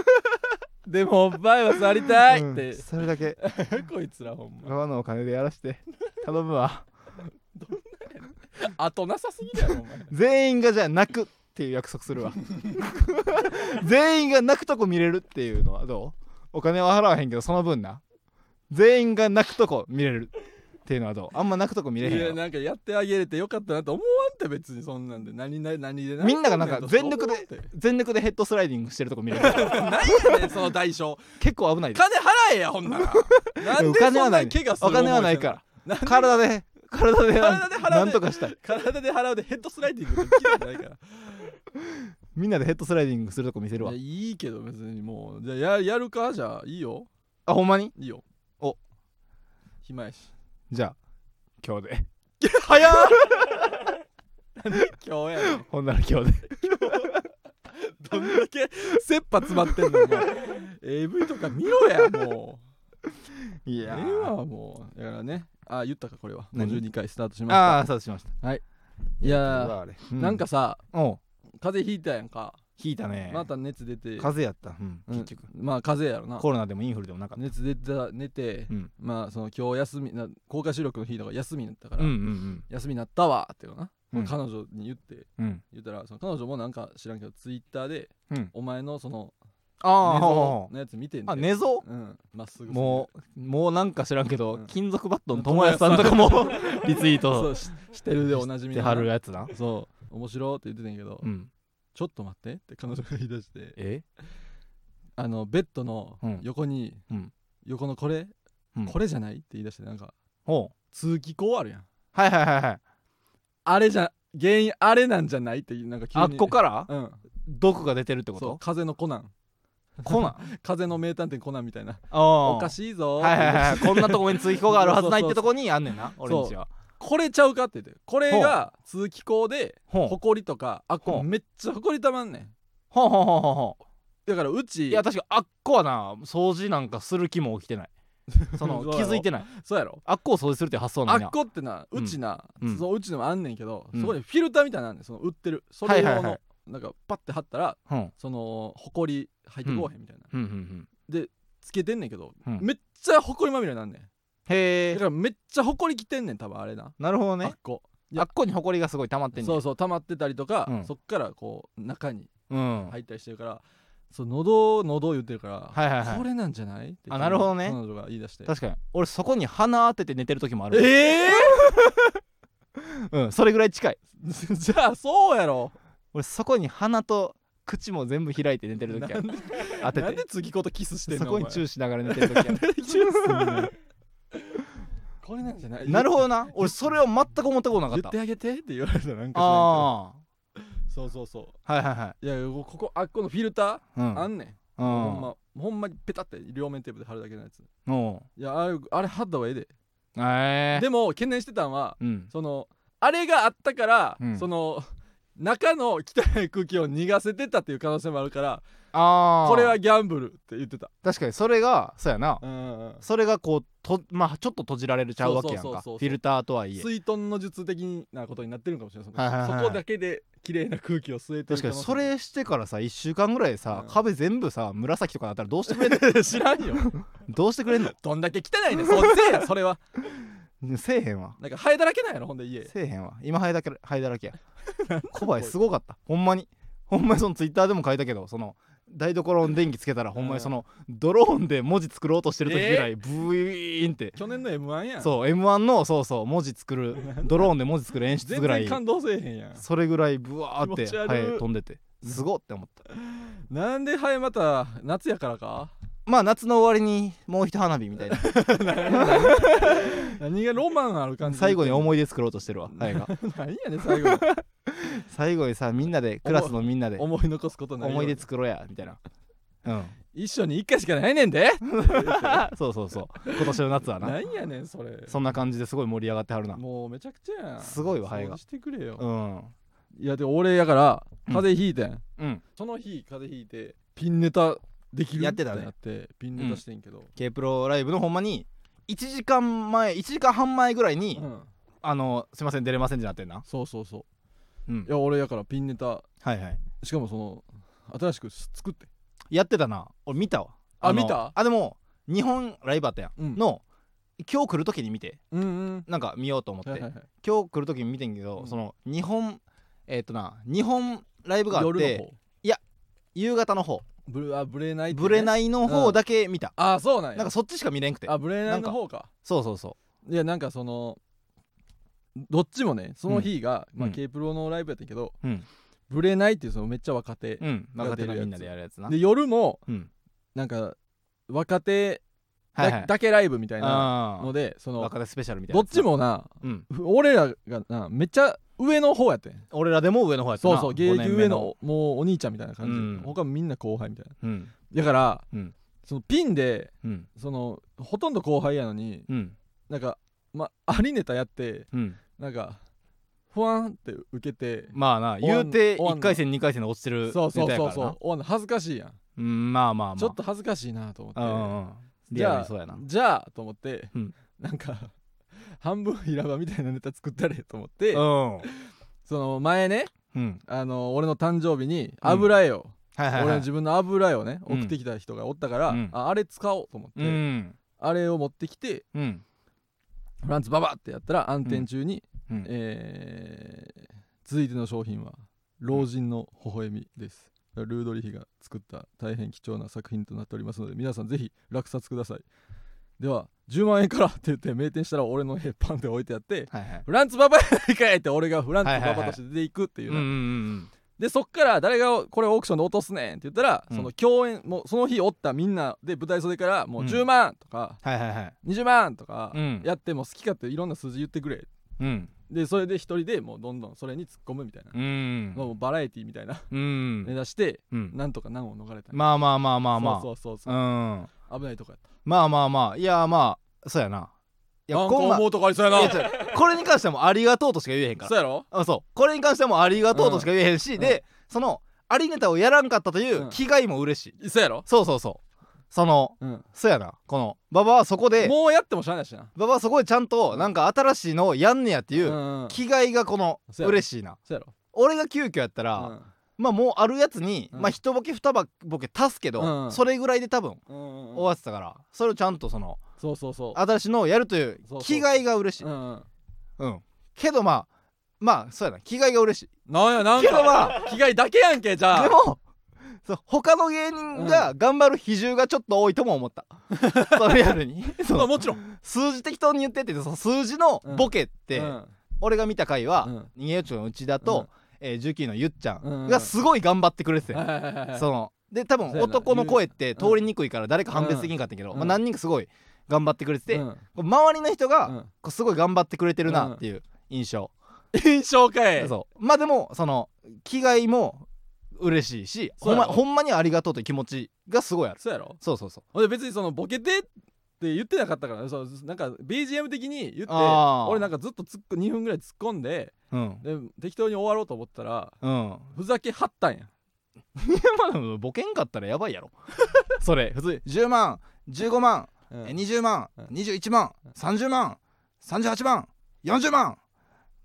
[SPEAKER 1] でもおっぱいは触りたいっ
[SPEAKER 2] うん
[SPEAKER 1] て、
[SPEAKER 2] それだけ。
[SPEAKER 1] こいつらほんま。
[SPEAKER 2] ババアのお金でやらして。頼むわ。
[SPEAKER 1] あとなさすぎだよお前。
[SPEAKER 2] 全員がじゃあ泣くっていう約束するわ。全員が泣くとこ見れるっていうのはどう？お金は払わへんけどその分な。全員が泣くとこ見れるっていうのはどう？あんま泣くとこ見れへん
[SPEAKER 1] いやなんかやってあげれてよかったなと思わんって別にそんなんで。何何何で
[SPEAKER 2] みんながなんか全力で全力でヘッドスライディングしてるとこ見れる。
[SPEAKER 1] 何やねんその代償。
[SPEAKER 2] 結構危ないで
[SPEAKER 1] 金払えやほんなら。なん
[SPEAKER 2] お
[SPEAKER 1] でそんな
[SPEAKER 2] 金はない。
[SPEAKER 1] 怪我する
[SPEAKER 2] お金はないから。
[SPEAKER 1] ら
[SPEAKER 2] 体で体で
[SPEAKER 1] 体で払う
[SPEAKER 2] なんとかしたい。
[SPEAKER 1] 体で払うでヘッドスライディングって聞いたことないから
[SPEAKER 2] みんなでヘッドスライディングするとこ見せるわ。
[SPEAKER 1] いやいいけど別にもう。じゃあややるか？じゃあいいよ。
[SPEAKER 2] あほんまに？
[SPEAKER 1] いいよ。
[SPEAKER 2] お。
[SPEAKER 1] 暇やし。
[SPEAKER 2] じゃあ今日で。
[SPEAKER 1] 早っ！今日やねん。
[SPEAKER 2] ほんなら今日で。
[SPEAKER 1] どんだけ切羽詰まってんのお前。AV とか見ろやもう。
[SPEAKER 2] いや
[SPEAKER 1] ええわもう。だからね。あ言ったかこれは。
[SPEAKER 2] 何
[SPEAKER 1] ？52回スタートしま
[SPEAKER 2] ああ
[SPEAKER 1] し
[SPEAKER 2] そうしました。
[SPEAKER 1] たい。や
[SPEAKER 2] うわあれ。
[SPEAKER 1] ーなんかさ
[SPEAKER 2] おう
[SPEAKER 1] 風邪ひいたやんか。
[SPEAKER 2] 引いたね。
[SPEAKER 1] また熱出て。
[SPEAKER 2] 風邪やった。うん。
[SPEAKER 1] うん。
[SPEAKER 2] 結局。
[SPEAKER 1] まあ風邪やろな。
[SPEAKER 2] コロナでもインフルでもなかった
[SPEAKER 1] 熱出た寝て。
[SPEAKER 2] うん。
[SPEAKER 1] まあその今日休みな公開収録の日とか休みになったから
[SPEAKER 2] うんうん
[SPEAKER 1] 休みになったわっていうのな。
[SPEAKER 2] うん。
[SPEAKER 1] 彼女に言って。
[SPEAKER 2] うん。
[SPEAKER 1] 言ったらその彼女もなんか知らんけどツイッターで
[SPEAKER 2] うん。
[SPEAKER 1] お前のその
[SPEAKER 2] ああ
[SPEAKER 1] 寝
[SPEAKER 2] うほ
[SPEAKER 1] のやつ見てん
[SPEAKER 2] あ寝相？
[SPEAKER 1] うん。まっすぐ
[SPEAKER 2] もうもうなんか知らんけど
[SPEAKER 1] うん。
[SPEAKER 2] 金属バットの友也さん。とかも リツイート
[SPEAKER 1] そうししてるでおなじみ
[SPEAKER 2] して
[SPEAKER 1] のな
[SPEAKER 2] はるやつな。
[SPEAKER 1] そう。面白いって言ってたんやけど、
[SPEAKER 2] うん
[SPEAKER 1] ちょっと待ってって彼女が言い出して。
[SPEAKER 2] え？
[SPEAKER 1] あのベッドの
[SPEAKER 2] うん。
[SPEAKER 1] 横に、
[SPEAKER 2] うん。
[SPEAKER 1] 横のこれ、
[SPEAKER 2] うん。
[SPEAKER 1] これじゃないって言い出してなんか通気口あるやん。
[SPEAKER 2] はいはいはいはい。
[SPEAKER 1] あれじゃ原因あれなんじゃないってなんか急に。
[SPEAKER 2] あっこから？
[SPEAKER 1] うん。
[SPEAKER 2] 毒が出てるってこ
[SPEAKER 1] そう
[SPEAKER 2] と
[SPEAKER 1] 風のコナン。
[SPEAKER 2] コナン？
[SPEAKER 1] 風の名探偵コナンみたいな。
[SPEAKER 2] お
[SPEAKER 1] おかしいぞー
[SPEAKER 2] はいはいはいこんなとこに通気口があるはずないってとこにあんねんな俺んちは
[SPEAKER 1] これちゃうかって言ってこれが通気口で
[SPEAKER 2] ほう。
[SPEAKER 1] ほこりとかあっ
[SPEAKER 2] ほう。
[SPEAKER 1] こめっちゃほこりたまんねん。
[SPEAKER 2] ほうほうほうほうほ
[SPEAKER 1] だからう
[SPEAKER 2] う
[SPEAKER 1] ち
[SPEAKER 2] いや確かあっこはな掃除なんかする気も起きてない。その
[SPEAKER 1] そうやろ。
[SPEAKER 2] 気づいてない。
[SPEAKER 1] そうやろ。
[SPEAKER 2] あっこを掃除するっていう発想ないな
[SPEAKER 1] あっこってな
[SPEAKER 2] う
[SPEAKER 1] うんちな、
[SPEAKER 2] うん。
[SPEAKER 1] そううちでもあんねんけど、
[SPEAKER 2] うん。
[SPEAKER 1] そこにフィルターみたいなのあんねん。その売ってる。それ用の、
[SPEAKER 2] はいはいはい。
[SPEAKER 1] なんかパッて貼ったら
[SPEAKER 2] うん。
[SPEAKER 1] そのほこり入ってこうへんみたいな、
[SPEAKER 2] うん。うん。
[SPEAKER 1] つけてんねんけど、
[SPEAKER 2] うん。
[SPEAKER 1] めっちゃほこりまみれになんねん
[SPEAKER 2] へえ
[SPEAKER 1] だからめっちゃほこりきてんねん多分あれな、
[SPEAKER 2] なるほどね。
[SPEAKER 1] あっこ。いや。
[SPEAKER 2] あっこにほこりがすごい溜まってんねん。
[SPEAKER 1] そうそう溜まってたりとか、
[SPEAKER 2] うん。
[SPEAKER 1] そっからこう中に
[SPEAKER 2] うん。
[SPEAKER 1] 入ったりしてるからそう喉喉言ってるから、
[SPEAKER 2] はいはいはい。
[SPEAKER 1] これなんじゃない？って
[SPEAKER 2] あなるほどね。
[SPEAKER 1] 彼女が言い出して。
[SPEAKER 2] 確かに。俺そこに鼻当てて寝てる時もある。
[SPEAKER 1] ええ
[SPEAKER 2] うんそれぐらい近い。
[SPEAKER 1] ー、じゃあそうやろ。
[SPEAKER 2] 俺そこに鼻と口も全部開いて寝てる時ある当て
[SPEAKER 1] なんで
[SPEAKER 2] て
[SPEAKER 1] 次ことキスしてんの
[SPEAKER 2] そこにチュ
[SPEAKER 1] ー
[SPEAKER 2] ーしながら寝てる時ある
[SPEAKER 1] チューすんのこれなんじゃない？
[SPEAKER 2] なるほどな。俺それを全く思ったことなかっ
[SPEAKER 1] 言ったてあげてって言われたなんか知らんけど
[SPEAKER 2] あ。
[SPEAKER 1] そうそうそ
[SPEAKER 2] あはいはいは
[SPEAKER 1] ういやここあっこのフィルタ
[SPEAKER 2] いうん。
[SPEAKER 1] ーあんねん、
[SPEAKER 2] うん。
[SPEAKER 1] ほんまほんまにペタって両面テープで貼るだけのやつ。
[SPEAKER 2] おう。
[SPEAKER 1] いやあれあれ貼った方がええで。
[SPEAKER 2] ええ。
[SPEAKER 1] でも懸念してたんは
[SPEAKER 2] うん。
[SPEAKER 1] そのあれがあったから、
[SPEAKER 2] うん。
[SPEAKER 1] その中の汚い空気を逃がせてたっていう可能性もあるから
[SPEAKER 2] ああ
[SPEAKER 1] これはギャンブルって言ってた。
[SPEAKER 2] 確かにそれがそうやな。
[SPEAKER 1] うんうん
[SPEAKER 2] それがこうとまあちょっと閉じられるちゃうわけやんか。フィルターとはいえ。
[SPEAKER 1] 水遁の術的なことになってるかもしれない
[SPEAKER 2] はいはいはい。
[SPEAKER 1] そこだけで綺麗な空気を吸えてる
[SPEAKER 2] 確かにそれしてからさ1週間ぐらいさ、
[SPEAKER 1] うん。
[SPEAKER 2] 壁全部さ紫とかなったらどうしてくれんの？
[SPEAKER 1] れ 知らんよ。
[SPEAKER 2] どうしてくれんの？
[SPEAKER 1] どんだけ汚いねん。そっちやそれは
[SPEAKER 2] せえへんわ。
[SPEAKER 1] なんかハエだらけなんやろほんで家。
[SPEAKER 2] せえへんわ。今ハエだけハエだらけや。コバエすごかった。ほんまに。ほんまにそのツイッターでも書いたけどその台所の電気つけたらほんまにそのドローンで文字作ろうとしてる時ぐらいブイーンって。
[SPEAKER 1] 去年の m 1やん。
[SPEAKER 2] そう m 1のそうそう文字作る ドローンで文字作る演出
[SPEAKER 1] 全
[SPEAKER 2] ぐらい。
[SPEAKER 1] 然感動せえへんやん。
[SPEAKER 2] それぐらいブワーって
[SPEAKER 1] 気持ち悪い。
[SPEAKER 2] ハエ飛んでて。すごって思った。
[SPEAKER 1] なんでハエまた夏やからか？
[SPEAKER 2] まあ夏の終わりにもう一花火みたいな。
[SPEAKER 1] 何がロマンある感じ
[SPEAKER 2] 最後に
[SPEAKER 1] い
[SPEAKER 2] 思い出作ろうとしてるわ
[SPEAKER 1] 何やねん最後。に
[SPEAKER 2] 最後にさみんなでクラスのみんなで。
[SPEAKER 1] 思い残すことないよ。
[SPEAKER 2] 思い出作ろうやみたいな。うん。
[SPEAKER 1] 一緒に一回しかないねんで。
[SPEAKER 2] そうそうそう。今年の夏はな。
[SPEAKER 1] 何やねんそれ。
[SPEAKER 2] そんな感じですごい盛り上がってはるな。
[SPEAKER 1] もうめちゃくちゃやん。
[SPEAKER 2] すごいわハエが
[SPEAKER 1] してくれよ。
[SPEAKER 2] うん。
[SPEAKER 1] いやでも俺やから
[SPEAKER 2] うん
[SPEAKER 1] 風邪ひいてん、
[SPEAKER 2] うん。
[SPEAKER 1] その日風邪ひいてピンネタできる
[SPEAKER 2] やってたね。
[SPEAKER 1] なってピンネタしてんけど、
[SPEAKER 2] K プロライブのほんまに1時間前1時間半前ぐらいに、
[SPEAKER 1] うん。
[SPEAKER 2] あのすいません出れませんってなってんな。
[SPEAKER 1] そうそうそう。
[SPEAKER 2] うん。
[SPEAKER 1] いや俺やからピンネタ。
[SPEAKER 2] はいはい。
[SPEAKER 1] しかもその新しく作って。
[SPEAKER 2] やってたな。俺見たわ。の
[SPEAKER 1] あ見た？
[SPEAKER 2] あでも日本ライブあったやん、
[SPEAKER 1] うん。
[SPEAKER 2] の今日来る時に見て
[SPEAKER 1] うんうん。
[SPEAKER 2] なんか見ようと思って、
[SPEAKER 1] はいはいはい。
[SPEAKER 2] 今日来る時に見てんけど、
[SPEAKER 1] うん。
[SPEAKER 2] その日本えっ、とな日本ライブがあっ
[SPEAKER 1] 夜
[SPEAKER 2] て
[SPEAKER 1] の方？
[SPEAKER 2] 夕方の方
[SPEAKER 1] ブレあブレないね。
[SPEAKER 2] ブレないの方だけ見た、
[SPEAKER 1] あそうなんや。
[SPEAKER 2] なんかそっちしか見れんくて。
[SPEAKER 1] あブレないの方か。
[SPEAKER 2] そうそうそ
[SPEAKER 1] いやなんかそのどっちもねその日が、まあ
[SPEAKER 2] うん。
[SPEAKER 1] K プロのライブやったけど、
[SPEAKER 2] ううん。
[SPEAKER 1] ブレないっていうそのめっちゃ若手、
[SPEAKER 2] うん。若手が
[SPEAKER 1] が出るやつ。
[SPEAKER 2] みんなでやるやつな。
[SPEAKER 1] で夜も
[SPEAKER 2] うん。
[SPEAKER 1] なんか若手だ,、
[SPEAKER 2] はいはい。
[SPEAKER 1] だけライブみたいな
[SPEAKER 2] あ
[SPEAKER 1] のでその
[SPEAKER 2] ー若手スペシャルみたいなやつ
[SPEAKER 1] どっちもな
[SPEAKER 2] うん。
[SPEAKER 1] 俺らがなめっちゃ上の方やってん。
[SPEAKER 2] 俺らでも上の方やったな。
[SPEAKER 1] そうそう芸
[SPEAKER 2] 5
[SPEAKER 1] 歴上のもうお兄ちゃんみたいな感じ、
[SPEAKER 2] うん。
[SPEAKER 1] 他みんな後輩みたいな。
[SPEAKER 2] うん。
[SPEAKER 1] だから
[SPEAKER 2] うん。
[SPEAKER 1] そのピンで
[SPEAKER 2] うん。
[SPEAKER 1] そのほとんど後輩やのに
[SPEAKER 2] うん。
[SPEAKER 1] なんかまありネタやって
[SPEAKER 2] うん。
[SPEAKER 1] なんかふわんって受けて
[SPEAKER 2] まあな言うて
[SPEAKER 1] 終わんの。
[SPEAKER 2] 1回戦2回戦で落ちてる
[SPEAKER 1] そうそうそうそう。終わんの恥ずかしいやん、
[SPEAKER 2] うんまあまあまあ。
[SPEAKER 1] ちょっと恥ずかしいなと思って、
[SPEAKER 2] うんうん
[SPEAKER 1] じゃあ
[SPEAKER 2] アルにそうやな。
[SPEAKER 1] じゃあと思って、
[SPEAKER 2] うん。
[SPEAKER 1] なんか半分平場みたいなネタ作ったれと思って、
[SPEAKER 2] うん。
[SPEAKER 1] その前ね
[SPEAKER 2] うん。
[SPEAKER 1] あの俺の誕生日に油絵を、
[SPEAKER 2] はいはいはい。
[SPEAKER 1] 俺の自分の油絵をね
[SPEAKER 2] うん。
[SPEAKER 1] 送ってきた人がおったから、
[SPEAKER 2] うん。
[SPEAKER 1] ああれ使おうと思って、
[SPEAKER 2] うん。
[SPEAKER 1] あれを持ってきて
[SPEAKER 2] うん。
[SPEAKER 1] フランツババってやったら暗転中に、
[SPEAKER 2] うん。
[SPEAKER 1] えー続いての商品は老人の微笑みです、ルードリヒが作った大変貴重な作品となっておりますので皆さんぜひ落札くださいでは10万円からって言って名店したら俺の絵パンって置いてあって
[SPEAKER 2] はいはい。
[SPEAKER 1] フランツババやないかいって俺がフランツババとして出ていくっていうな、
[SPEAKER 2] うんうんうん
[SPEAKER 1] でそっから誰がこれオークションで落とすねんって言ったら、
[SPEAKER 2] うん
[SPEAKER 1] その共演もうその日おったみんなで舞台袖からもう
[SPEAKER 2] うん
[SPEAKER 1] 10万とか、
[SPEAKER 2] はいはいはい
[SPEAKER 1] 20万とか
[SPEAKER 2] うん
[SPEAKER 1] やっても好き勝手いろんな数字言ってくれ
[SPEAKER 2] うん
[SPEAKER 1] でそれで一人でもうどんどんそれに突っ込むみたいな、
[SPEAKER 2] うん。
[SPEAKER 1] もうバラエティみたいな。
[SPEAKER 2] うん。
[SPEAKER 1] 目指して
[SPEAKER 2] うん。
[SPEAKER 1] なんとか難を逃れた
[SPEAKER 2] まあまあまあまあまあ。
[SPEAKER 1] そうそうそうそう
[SPEAKER 2] う。ん。
[SPEAKER 1] 危ないとこやった。
[SPEAKER 2] まあまあまあ。いやまあそうやな。いやこんな
[SPEAKER 1] 思うとこありそうやな。
[SPEAKER 2] これに関してはもうありがとうとしか言えへんから。
[SPEAKER 1] そうやろ。
[SPEAKER 2] あそう。これに関してはもうありがとうとしか言えへんし、
[SPEAKER 1] うん。
[SPEAKER 2] でそのありネタをやらんかったといううん。気概も嬉しい、
[SPEAKER 1] そうやろ。
[SPEAKER 2] そうそうそうその
[SPEAKER 1] うん。
[SPEAKER 2] そうやな。この馬場はそこで
[SPEAKER 1] もうやってもしゃあないしな。
[SPEAKER 2] 馬場はそこでちゃんとなんか新しいのをやんねやっていううん
[SPEAKER 1] うん
[SPEAKER 2] 気概がこの
[SPEAKER 1] そうやろ。
[SPEAKER 2] 嬉しいな。
[SPEAKER 1] そうやろ。
[SPEAKER 2] 俺が急遽やったら、まあもうあるやつに、
[SPEAKER 1] うん。
[SPEAKER 2] まあ一ボケ二ボケ足すけど、
[SPEAKER 1] うん。
[SPEAKER 2] それぐらいで多分
[SPEAKER 1] うんうんうん。
[SPEAKER 2] 終わってたからそれをちゃんとその
[SPEAKER 1] そうそうそう。
[SPEAKER 2] 新しいのをやるという気概が嬉しい。
[SPEAKER 1] うんうん。
[SPEAKER 2] うん。けどまあまあそうやな。気概が嬉しい。
[SPEAKER 1] なんやなん
[SPEAKER 2] けど
[SPEAKER 1] か
[SPEAKER 2] まあ
[SPEAKER 1] 気概だけやんけじゃあ。
[SPEAKER 2] でもそう他の芸人が頑張る比重がちょっと多いとも思った、それやるに。そ の
[SPEAKER 1] まあもちろん。
[SPEAKER 2] 数字適当に言ってってその数字のボケって、
[SPEAKER 1] うん。
[SPEAKER 2] 俺が見た回は、
[SPEAKER 1] うん。
[SPEAKER 2] 逃げよちょの内田と、えー、19のゆっちゃ
[SPEAKER 1] うん。
[SPEAKER 2] んがすごい頑張ってくれてて、そので多分男の声って通りにくいから誰か判別できんかったけど、
[SPEAKER 1] うん。
[SPEAKER 2] まあ、何人かすごい頑張ってくれてて、周りの人が、すごい頑張ってくれてるなっていう印象、
[SPEAKER 1] 印象かい。
[SPEAKER 2] そう。まあでもその気概も嬉しいしほんまほんまにありがとうという気持ちがすごいある。
[SPEAKER 1] そうやろ？
[SPEAKER 2] そうそうそう。
[SPEAKER 1] で別にそのボケてって言ってなかったからねそうなんか BGM 的に言って俺なんかずっと突っ込2分ぐらい突っ込んで
[SPEAKER 2] うん。
[SPEAKER 1] で適当に終わろうと思ったら
[SPEAKER 2] うん。
[SPEAKER 1] ふざけはったんや。
[SPEAKER 2] まあボケんかったらやばいやろ。それ普通に10万15万、
[SPEAKER 1] うん。
[SPEAKER 2] え20万、
[SPEAKER 1] うん。
[SPEAKER 2] 21万30万38万40万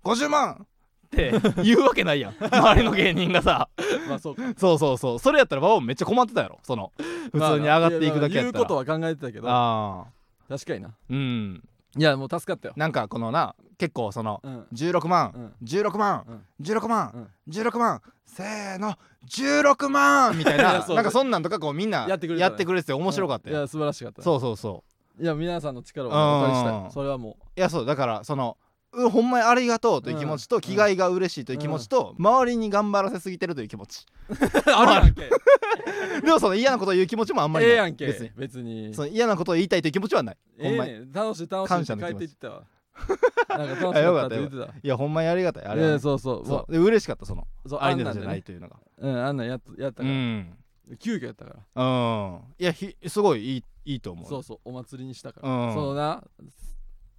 [SPEAKER 2] 50万って言うわけないやん。周りの芸人がさ。
[SPEAKER 1] まあそうか。
[SPEAKER 2] そうそうそう。それやったらバオめっちゃ困ってたやろ。その普通に上がっていくだけやったら。
[SPEAKER 1] 言うことは考えてたけど。
[SPEAKER 2] ああ。
[SPEAKER 1] 確かにな。
[SPEAKER 2] うん。
[SPEAKER 1] いやもう助かったよ。
[SPEAKER 2] なんかこのな結構その
[SPEAKER 1] うん。
[SPEAKER 2] 16万、
[SPEAKER 1] うん。
[SPEAKER 2] 16万、
[SPEAKER 1] うん。
[SPEAKER 2] 16万、
[SPEAKER 1] うん。
[SPEAKER 2] 16万せーの16万みたいな。なんかそんなんとかこうみんな
[SPEAKER 1] やってくれね。
[SPEAKER 2] やってくれてて面白かったよ、
[SPEAKER 1] いや素晴らしかった。
[SPEAKER 2] そうそうそう。
[SPEAKER 1] いや皆さんの力をお借りした
[SPEAKER 2] うん。
[SPEAKER 1] いそれはも
[SPEAKER 2] いやそう。だからそのうほんまにありがとうという気持ちと、
[SPEAKER 1] うん
[SPEAKER 2] 気概が嬉しいという気持ちと、周りに頑張らせすぎてるという気持ち。
[SPEAKER 1] う あるやんけ。
[SPEAKER 2] でもその嫌なことを言う気持ちもあんまりない
[SPEAKER 1] ええやんけ
[SPEAKER 2] 別に。
[SPEAKER 1] 別に。
[SPEAKER 2] その嫌なことを言いたいという気持ちはない、
[SPEAKER 1] ええ
[SPEAKER 2] ほんまに。
[SPEAKER 1] ねん楽しい楽しい。
[SPEAKER 2] 感
[SPEAKER 1] って帰
[SPEAKER 2] 謝の気持ち。
[SPEAKER 1] っていってたわ。なんか楽しかったって言ってた。
[SPEAKER 2] いやほんまにありがたい。あれ
[SPEAKER 1] い
[SPEAKER 2] は
[SPEAKER 1] やそうそう
[SPEAKER 2] そ
[SPEAKER 1] も
[SPEAKER 2] う。で嬉しかったその。
[SPEAKER 1] うそう
[SPEAKER 2] じゃ
[SPEAKER 1] な
[SPEAKER 2] いというのが。
[SPEAKER 1] うんあんなんやっやった
[SPEAKER 2] う
[SPEAKER 1] から。
[SPEAKER 2] ん。
[SPEAKER 1] 急遽やったから。
[SPEAKER 2] うん。いやひすごいいいいいと思う。
[SPEAKER 1] そうそうお祭りにしたから。
[SPEAKER 2] うん。
[SPEAKER 1] そのな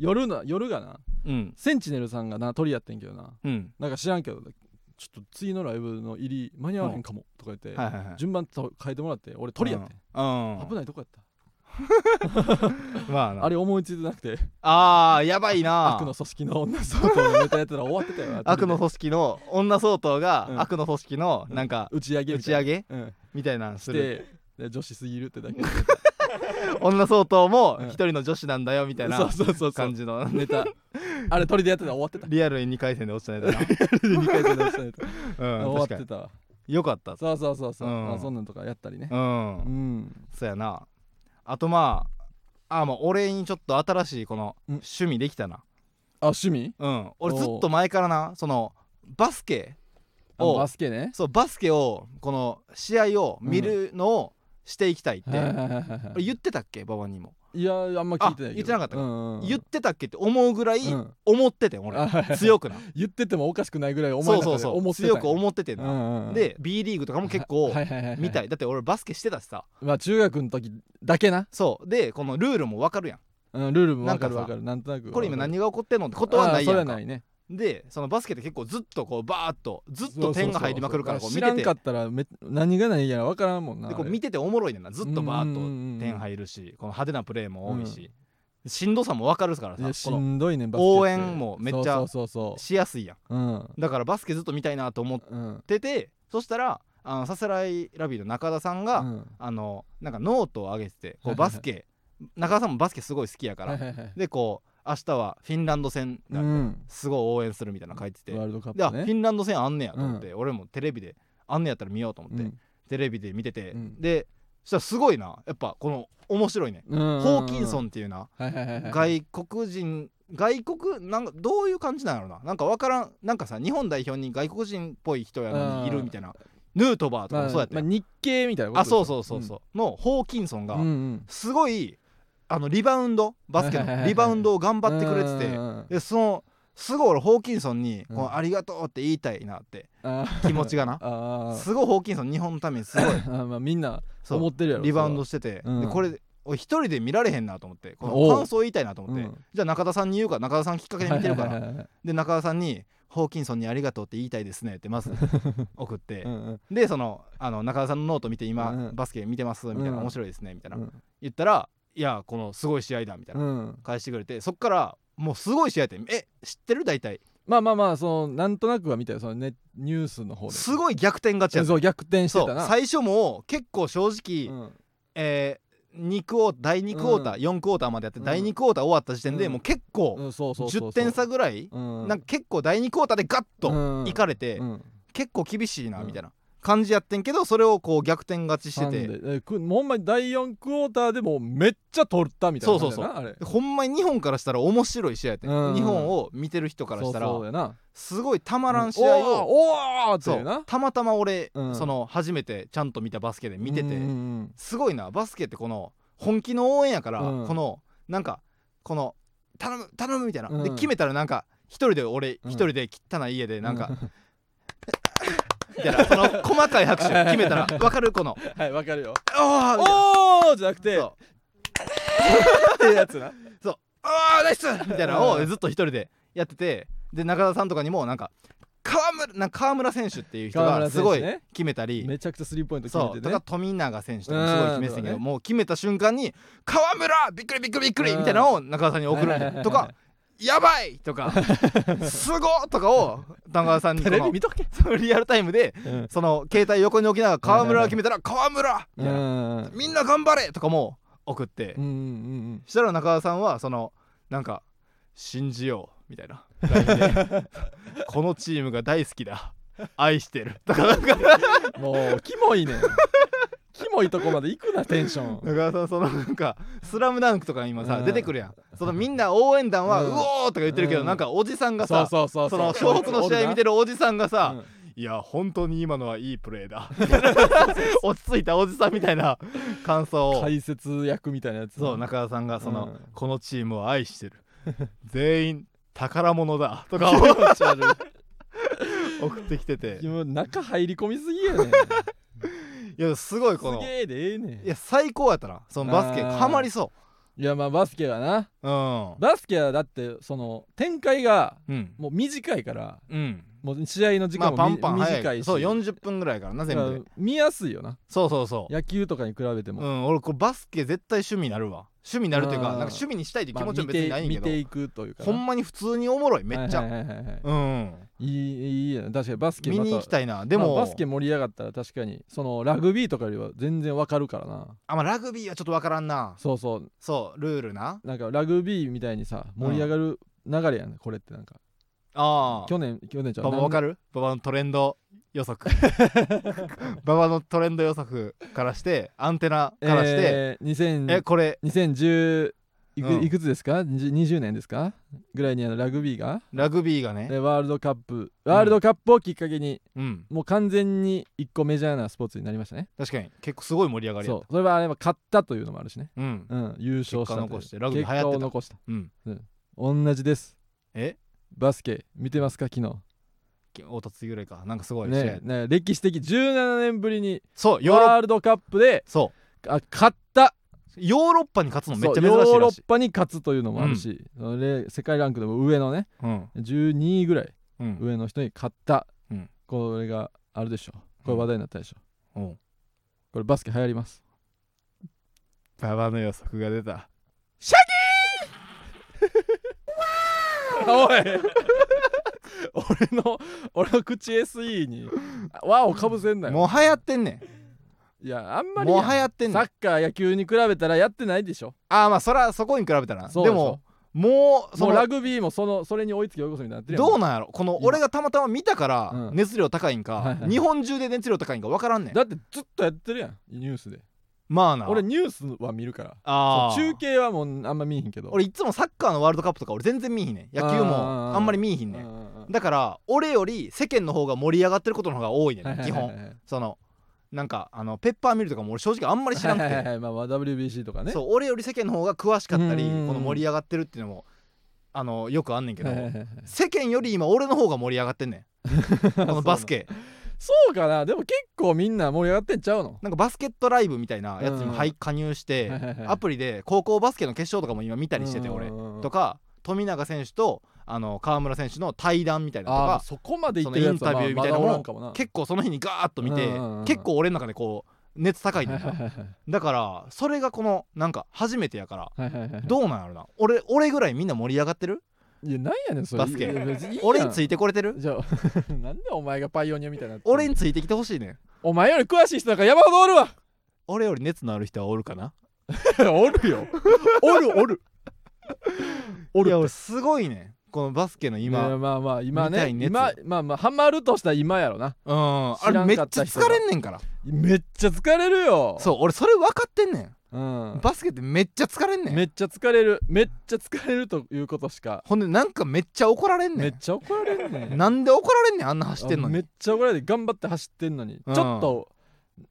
[SPEAKER 1] 夜な夜がな。
[SPEAKER 2] うん。
[SPEAKER 1] センチネルさんがな鳥やってんけどな。
[SPEAKER 2] うん。
[SPEAKER 1] なんか知らんけどちょっと次のライブの入り間に合わへんかもとか言って、
[SPEAKER 2] はいはいはい。
[SPEAKER 1] 順番と変えてもらって俺鳥やって、
[SPEAKER 2] うん、うん。
[SPEAKER 1] 危ないとこやった。
[SPEAKER 2] まあな。
[SPEAKER 1] あれ思いついてなくて。
[SPEAKER 2] あーやばいな。
[SPEAKER 1] 悪の組織の女相当のネタやってたら終わってたよ
[SPEAKER 2] 悪の組織の女相当が、
[SPEAKER 1] うん。
[SPEAKER 2] 悪の組織のなんか
[SPEAKER 1] 打ち上げ
[SPEAKER 2] 打ち上げ
[SPEAKER 1] うん、
[SPEAKER 2] みたいなんす
[SPEAKER 1] し
[SPEAKER 2] る
[SPEAKER 1] てで女子すぎるってだけ
[SPEAKER 2] 女相当も
[SPEAKER 1] うん。
[SPEAKER 2] 一人の女子なんだよみたいな感じの。
[SPEAKER 1] ネタ。あれ鳥でやってたら終わってた。
[SPEAKER 2] リアルに2回戦で落ちたネタな。
[SPEAKER 1] 2回戦で落ちたネタ。
[SPEAKER 2] うん
[SPEAKER 1] 終わってたわ。
[SPEAKER 2] よかった
[SPEAKER 1] そうそうそうそう、
[SPEAKER 2] うん。
[SPEAKER 1] まあ、そんなんとかやったりね。
[SPEAKER 2] うん。
[SPEAKER 1] うん。
[SPEAKER 2] そうやな。あとまああまあ俺にちょっと新しいこの
[SPEAKER 1] うん。
[SPEAKER 2] 趣味できたな。
[SPEAKER 1] あ趣味？
[SPEAKER 2] うん。俺ずっと前からなそのバスケ
[SPEAKER 1] あ
[SPEAKER 2] を
[SPEAKER 1] バスケね。
[SPEAKER 2] そうバスケをこの試合を見るのをしていきたいって、言ってたっけ？馬場にも、
[SPEAKER 1] いやあんま聞いてない
[SPEAKER 2] 言ってなかったか。
[SPEAKER 1] うんうん
[SPEAKER 2] 言ってたっけって思うぐらい
[SPEAKER 1] うん。
[SPEAKER 2] 思ってて俺、
[SPEAKER 1] あはいはい。
[SPEAKER 2] 強くな。
[SPEAKER 1] 言っててもおかしくないぐらい思いの中で
[SPEAKER 2] そうそうそう。強く思っててな、
[SPEAKER 1] うんうんうん。
[SPEAKER 2] で B リーグとかも結構見たい。だって俺バスケしてたしさ。
[SPEAKER 1] まあ中学の時だけな、
[SPEAKER 2] そう。でこのルールも分かるやん。
[SPEAKER 1] うん、ルールもわかる
[SPEAKER 2] なんか
[SPEAKER 1] る。なんとなく
[SPEAKER 2] これ今何が起こってんのってことはないやんか。
[SPEAKER 1] はないね
[SPEAKER 2] でそのバスケって結構ずっとこうバーッとずっと点が入りまくるからこう
[SPEAKER 1] 知らん
[SPEAKER 2] 見てて。
[SPEAKER 1] かったらめ何が何やらわからんもんな。
[SPEAKER 2] でこう見てておもろいねんな。ずっとバーッと
[SPEAKER 1] うんうんうんうん。
[SPEAKER 2] 点入るしこの派手なプレーも多いし、しんどさも分かるからさこの
[SPEAKER 1] んどいね
[SPEAKER 2] 応援もめっちゃ
[SPEAKER 1] そうそうそう
[SPEAKER 2] しやすいやん。だからバスケずっと見たいなと思っ
[SPEAKER 1] うん。
[SPEAKER 2] ててそしたらあのさすらいラビーの中田さんが、
[SPEAKER 1] うん。
[SPEAKER 2] あのなんかノートを上げててこうバスケ中田さんもバスケすごい好きやから、でこう明日はフィンランド戦すごい応援するみたいなの書いてて、
[SPEAKER 1] ワールドカ
[SPEAKER 2] であ
[SPEAKER 1] ップね。
[SPEAKER 2] フィンランド戦あんねやと思って、俺もテレビであんねやったら見ようと思って、
[SPEAKER 1] うん。
[SPEAKER 2] テレビで見てて、
[SPEAKER 1] うん。
[SPEAKER 2] でそしたらすごいなやっぱこの面白いね、
[SPEAKER 1] ホ
[SPEAKER 2] ホーキンソンっていうな、外国人外国なんかどういう感じなんやろな。なんかわからんなんかさ日本代表に外国人っぽい人やのにいるみたいなヌートバーとかそうやったよ、
[SPEAKER 1] まあ日系みたいなこと
[SPEAKER 2] あそうそうそうそう、のホーキンソンが
[SPEAKER 1] うんうん。
[SPEAKER 2] すごいあのリバウンドバスケのリバウンドを頑張ってくれててでそのすごい俺ホーキンソンにありがとうって言いたいなって
[SPEAKER 1] あ
[SPEAKER 2] 気持ちがな。
[SPEAKER 1] あ
[SPEAKER 2] すごいホーキンソン日本のためにすごい。
[SPEAKER 1] あ まあみんな
[SPEAKER 2] そう。
[SPEAKER 1] 思ってるやろ
[SPEAKER 2] リバウンド
[SPEAKER 1] し
[SPEAKER 2] してて、
[SPEAKER 1] うん。
[SPEAKER 2] でこれ俺一人で見られへんなと思って。この感想言いたいなと思って、
[SPEAKER 1] うん。
[SPEAKER 2] じゃあ中田さんに言うから中田さんきっかけで見てるから、で中田さんに「ホーキンソンにありがとうって言いたいですね」ってまず 送って、
[SPEAKER 1] うんうん。
[SPEAKER 2] でそのあの中田さんのノート見て今、
[SPEAKER 1] うん
[SPEAKER 2] バスケ見てますみたいな、
[SPEAKER 1] うん。
[SPEAKER 2] 面白いですねみたいな、
[SPEAKER 1] うん。
[SPEAKER 2] 言ったら「いやこのすごい試合だ」みたいな、
[SPEAKER 1] うん。
[SPEAKER 2] 返してくれてそっからもうすごい試合ってえ知ってる？大体。
[SPEAKER 1] まあまあまあそのなんとなくは見たよ。そのねニュースの方で。す
[SPEAKER 2] ごい逆転勝ちやった。
[SPEAKER 1] そう逆転してたな。
[SPEAKER 2] 最初も結構正直、
[SPEAKER 1] うん。
[SPEAKER 2] えー2クォー第2クォーター、4クォーターまでやって、
[SPEAKER 1] うん。
[SPEAKER 2] 第2クォーター終わった時点で、
[SPEAKER 1] うん。
[SPEAKER 2] もう結構
[SPEAKER 1] うんそうそうそうそう。
[SPEAKER 2] 10点差ぐらい、
[SPEAKER 1] うん。
[SPEAKER 2] なんか結構第2クォーターでガッと
[SPEAKER 1] うん。
[SPEAKER 2] いかれて、
[SPEAKER 1] うん。
[SPEAKER 2] 結構厳しいな
[SPEAKER 1] うん
[SPEAKER 2] みたいな感じやってんけどそれをこう逆転勝ちしてて。
[SPEAKER 1] でえくほんまに第4クォーターでもうめっちゃ取ったみたいな感じやなあれ。
[SPEAKER 2] ほんまに日本からしたら面白い試合やって、
[SPEAKER 1] うん。
[SPEAKER 2] 日本を見てる人からしたらすごいたまらん試合を、
[SPEAKER 1] おーおー
[SPEAKER 2] たまたま俺、
[SPEAKER 1] うん。
[SPEAKER 2] その初めてちゃんと見たバスケで見てて、
[SPEAKER 1] うんうん
[SPEAKER 2] すごいな。バスケってこの本気の応援やから、
[SPEAKER 1] うん。
[SPEAKER 2] このなんかこの頼む頼むみたいな、
[SPEAKER 1] うん。
[SPEAKER 2] で決めたらなんか一人で俺
[SPEAKER 1] うん。
[SPEAKER 2] 一人で汚い家でなんか、みたいな その細かい拍手 決めたらわかるこの。
[SPEAKER 1] はいわかるよ「
[SPEAKER 2] ああ!」みたいな。
[SPEAKER 1] おーじゃなくて
[SPEAKER 2] そう。
[SPEAKER 1] ってやつな「
[SPEAKER 2] ああナイス!」みたいなのをずっと一人でやっててで中田さんとかにもなんか川村なんか川村選手っていう人がすごい決めたり、
[SPEAKER 1] めちゃくちゃスリーポイント決
[SPEAKER 2] そう。とか
[SPEAKER 1] めてね
[SPEAKER 2] 富永選手とかもすごい決めてたけど、
[SPEAKER 1] うん
[SPEAKER 2] もう決めた瞬間に「川村！びっくりびっくりびっくり!」みたいなのを中田さんに送るとか「やばい!」とか「すごっ!」とかを中田さんに
[SPEAKER 1] テ
[SPEAKER 2] この
[SPEAKER 1] レビ見とけ
[SPEAKER 2] そのリアルタイムで
[SPEAKER 1] うん
[SPEAKER 2] その携帯横に置きながら川村が決めたら「川村!」みたいな
[SPEAKER 1] うん
[SPEAKER 2] みんな頑張れ!」とかも送ってしたら中田さんはそのなんか「信じよう」みたいな このチームが大好きだ愛してる とかなんか
[SPEAKER 1] うんもうキモいねんキモいとこまで行くなテンション。
[SPEAKER 2] 中田さんそのなんか「スラムダンクとか今さ
[SPEAKER 1] うん。
[SPEAKER 2] 出てくるやん。そのみんな応援団は「
[SPEAKER 1] う
[SPEAKER 2] うんおー!」とか言ってるけど
[SPEAKER 1] うん。
[SPEAKER 2] なんかおじさんが
[SPEAKER 1] そう
[SPEAKER 2] さ
[SPEAKER 1] そうそう。
[SPEAKER 2] その小北の試合見てるおじさんがさ
[SPEAKER 1] うん「
[SPEAKER 2] いや本当に今のはいいプレーだ」落ち着いたおじさんみたいな感想を。
[SPEAKER 1] 解説役みたいなやつ。
[SPEAKER 2] そう中田さんがその、
[SPEAKER 1] うん。
[SPEAKER 2] このチームを愛してる。全員宝物だ。とか 送ってきてて。
[SPEAKER 1] 中入り込みすぎやねん
[SPEAKER 2] いやすごいこ
[SPEAKER 1] す
[SPEAKER 2] の。い
[SPEAKER 1] げえでええねん。
[SPEAKER 2] や最高やったな。そのバスケ
[SPEAKER 1] あー。
[SPEAKER 2] ハマりそ
[SPEAKER 1] いやまあバスケはな。
[SPEAKER 2] ううん。
[SPEAKER 1] バスケはだってその展開が
[SPEAKER 2] うん。
[SPEAKER 1] もう短いから
[SPEAKER 2] うん
[SPEAKER 1] もう試合の時
[SPEAKER 2] まあ
[SPEAKER 1] 間もみ、
[SPEAKER 2] パンパン早
[SPEAKER 1] 短いし。
[SPEAKER 2] いそう40分ぐらいからな全部
[SPEAKER 1] 見やすいよな。
[SPEAKER 2] そうそうそう。
[SPEAKER 1] 野球とかに比べても、
[SPEAKER 2] うん俺これバスケ絶対趣味になるわ。趣味になるというかなんか趣味にしたいって気持ちも別にないんやけど、
[SPEAKER 1] 見て見ていくというかな。
[SPEAKER 2] ほんまに普通におもろいめっちゃ、
[SPEAKER 1] はいはいはいはい
[SPEAKER 2] うん。
[SPEAKER 1] いいいいや確かにバスケ
[SPEAKER 2] 見に行きた
[SPEAKER 1] い
[SPEAKER 2] いな。でも、
[SPEAKER 1] バスケ盛り上がったら確かにそのラグビーとかよりは全然わかるからな。
[SPEAKER 2] あまあラグビーはちょっとわからんな。
[SPEAKER 1] そうそう。
[SPEAKER 2] そうルールな。
[SPEAKER 1] なんかラグビーみたいにさ盛り上がる流れやねこれってなんか
[SPEAKER 2] ああ。
[SPEAKER 1] 去年去年ちゃう
[SPEAKER 2] ババわか
[SPEAKER 1] る？
[SPEAKER 2] るババのトレンド予測。ババのトレンド予測からしてアンテナからして、
[SPEAKER 1] えー、2000
[SPEAKER 2] えこれ。
[SPEAKER 1] 2010いく,、
[SPEAKER 2] うん。
[SPEAKER 1] いくつですか？20 20年ですか？ぐらいにあのラグビーが？
[SPEAKER 2] ラグビーがね。
[SPEAKER 1] でワールドカップ。ワールドカップをきっかけに、
[SPEAKER 2] うん。
[SPEAKER 1] もう完全に一個メジャーなスポーツになりましたね。
[SPEAKER 2] 確かに。結構すごい盛り上がりやった。
[SPEAKER 1] そう。それはあれは勝ったというのもあるしね、
[SPEAKER 2] うん。
[SPEAKER 1] うん、優勝したという。
[SPEAKER 2] 結果残してラグビー流行ってた。
[SPEAKER 1] 結果を残した。
[SPEAKER 2] うん。
[SPEAKER 1] 同じです。
[SPEAKER 2] え？
[SPEAKER 1] バスケ見てますか昨日？
[SPEAKER 2] 太田次ぐらいか。なんかすごい
[SPEAKER 1] ねね歴史的17年ぶりに
[SPEAKER 2] そう
[SPEAKER 1] ワールドカップで
[SPEAKER 2] そ
[SPEAKER 1] あ勝った。
[SPEAKER 2] うヨーロッパに勝つのめっちゃ
[SPEAKER 1] そうヨーロ
[SPEAKER 2] 珍しいらしい。
[SPEAKER 1] ッパに勝つというのもあるし、それ世界ランクでも上のね
[SPEAKER 2] うん。
[SPEAKER 1] 12位ぐらい
[SPEAKER 2] うん。
[SPEAKER 1] 上の人に勝った、
[SPEAKER 2] うん。
[SPEAKER 1] これがあるでしょ。これ話題になったでしょ、
[SPEAKER 2] うん。
[SPEAKER 1] これバスケ流行ります。
[SPEAKER 2] ババの予測が出た
[SPEAKER 1] おい。俺の俺の口 SE に輪をかぶせんなよ。
[SPEAKER 2] もう流行ってんね
[SPEAKER 1] いやあんま
[SPEAKER 2] ん。もう
[SPEAKER 1] りや
[SPEAKER 2] 行ってんねん。
[SPEAKER 1] サッカー野球に比べたらやってないでしょ。
[SPEAKER 2] ああまあそらそこに比べたら
[SPEAKER 1] そうでしょ。
[SPEAKER 2] でももうその
[SPEAKER 1] もうラグビーもそのそれに追いつき追い越すみたいになってるやん。
[SPEAKER 2] どうなんやろ。この
[SPEAKER 1] 今。
[SPEAKER 2] 俺がたまたま見たから
[SPEAKER 1] うん。
[SPEAKER 2] 熱量高いんか、
[SPEAKER 1] はいはい。
[SPEAKER 2] 日本中で熱量高いんか分からんねん。
[SPEAKER 1] だってずっとやってるやん。ニュースで
[SPEAKER 2] まあな。
[SPEAKER 1] 俺ニュースは見るから。
[SPEAKER 2] あー。
[SPEAKER 1] そう中継はもうあんま見えへんけど。
[SPEAKER 2] 俺いつもサッカーのワールドカップとか俺全然見えひんねん。野球もあんまり見えひんねん。だから俺より世間の方が盛り上がってることの方が多いねん基本。そのなんかあのペッパーミルとかも俺正直あんまり知らんくて。
[SPEAKER 1] はいまあまあ WBC とかね。
[SPEAKER 2] そう俺より世間の方が詳しかったり
[SPEAKER 1] うん。
[SPEAKER 2] この盛り上がってるっていうのもあのよくあんねんけど
[SPEAKER 1] はいはいはいはい。
[SPEAKER 2] 世間より今俺の方が盛り上がってんねん。このバスケ
[SPEAKER 1] そうかな。でも結構みんな盛り上がってんちゃうの？
[SPEAKER 2] なんかバスケットライブみたいなやつにも入加入して
[SPEAKER 1] はいはいはい。
[SPEAKER 2] アプリで高校バスケの決勝とかも今見たりしてて俺と
[SPEAKER 1] か
[SPEAKER 2] か富永選手とあの川村選手の対談みたいなのとか
[SPEAKER 1] そこまで
[SPEAKER 2] インタビューみたいなのも
[SPEAKER 1] まあまだおらんかもな。
[SPEAKER 2] 結構その日にガーッと見て結構俺の中でこう熱高いねんな
[SPEAKER 1] はいはいはい。
[SPEAKER 2] だからそれがこのなんか初めてやから
[SPEAKER 1] はいはいはい。
[SPEAKER 2] どうなんやろな。俺俺ぐらいみんな盛り上がってる？
[SPEAKER 1] いやなんやねんそれ。
[SPEAKER 2] バスケ。
[SPEAKER 1] いや別にいいやん。
[SPEAKER 2] 俺についてこれてる？
[SPEAKER 1] じゃあ なんでお前がパイオニアみたいになってんの？
[SPEAKER 2] 俺についてきてほしいねん。
[SPEAKER 1] お前より詳しい人なんか山ほどおるわ。
[SPEAKER 2] 俺より熱のある人はおるかな？
[SPEAKER 1] おるよ。おるおる。おる
[SPEAKER 2] いや俺すごいねん。このバスケの今。
[SPEAKER 1] ねまあまあ今ね
[SPEAKER 2] い熱。
[SPEAKER 1] 今まあまあハマるとしたら今やろな。
[SPEAKER 2] うん。あ
[SPEAKER 1] 知らん
[SPEAKER 2] れめっちゃ
[SPEAKER 1] かった人が
[SPEAKER 2] 疲れんねんから
[SPEAKER 1] めっちゃ疲れるよ。
[SPEAKER 2] そう俺それ分かってんね
[SPEAKER 1] う、ん。
[SPEAKER 2] ん、バスケってめっちゃ疲れんねん。
[SPEAKER 1] めっちゃ疲れる。めっちゃ疲れるということしか。
[SPEAKER 2] ほんでなんかめっちゃ怒られんね
[SPEAKER 1] めっちゃ怒られんね
[SPEAKER 2] ん。なんで怒られんねんあんな走ってんのに。
[SPEAKER 1] あめっちゃ怒られて頑張って走ってんのに、
[SPEAKER 2] うん。
[SPEAKER 1] ちょっと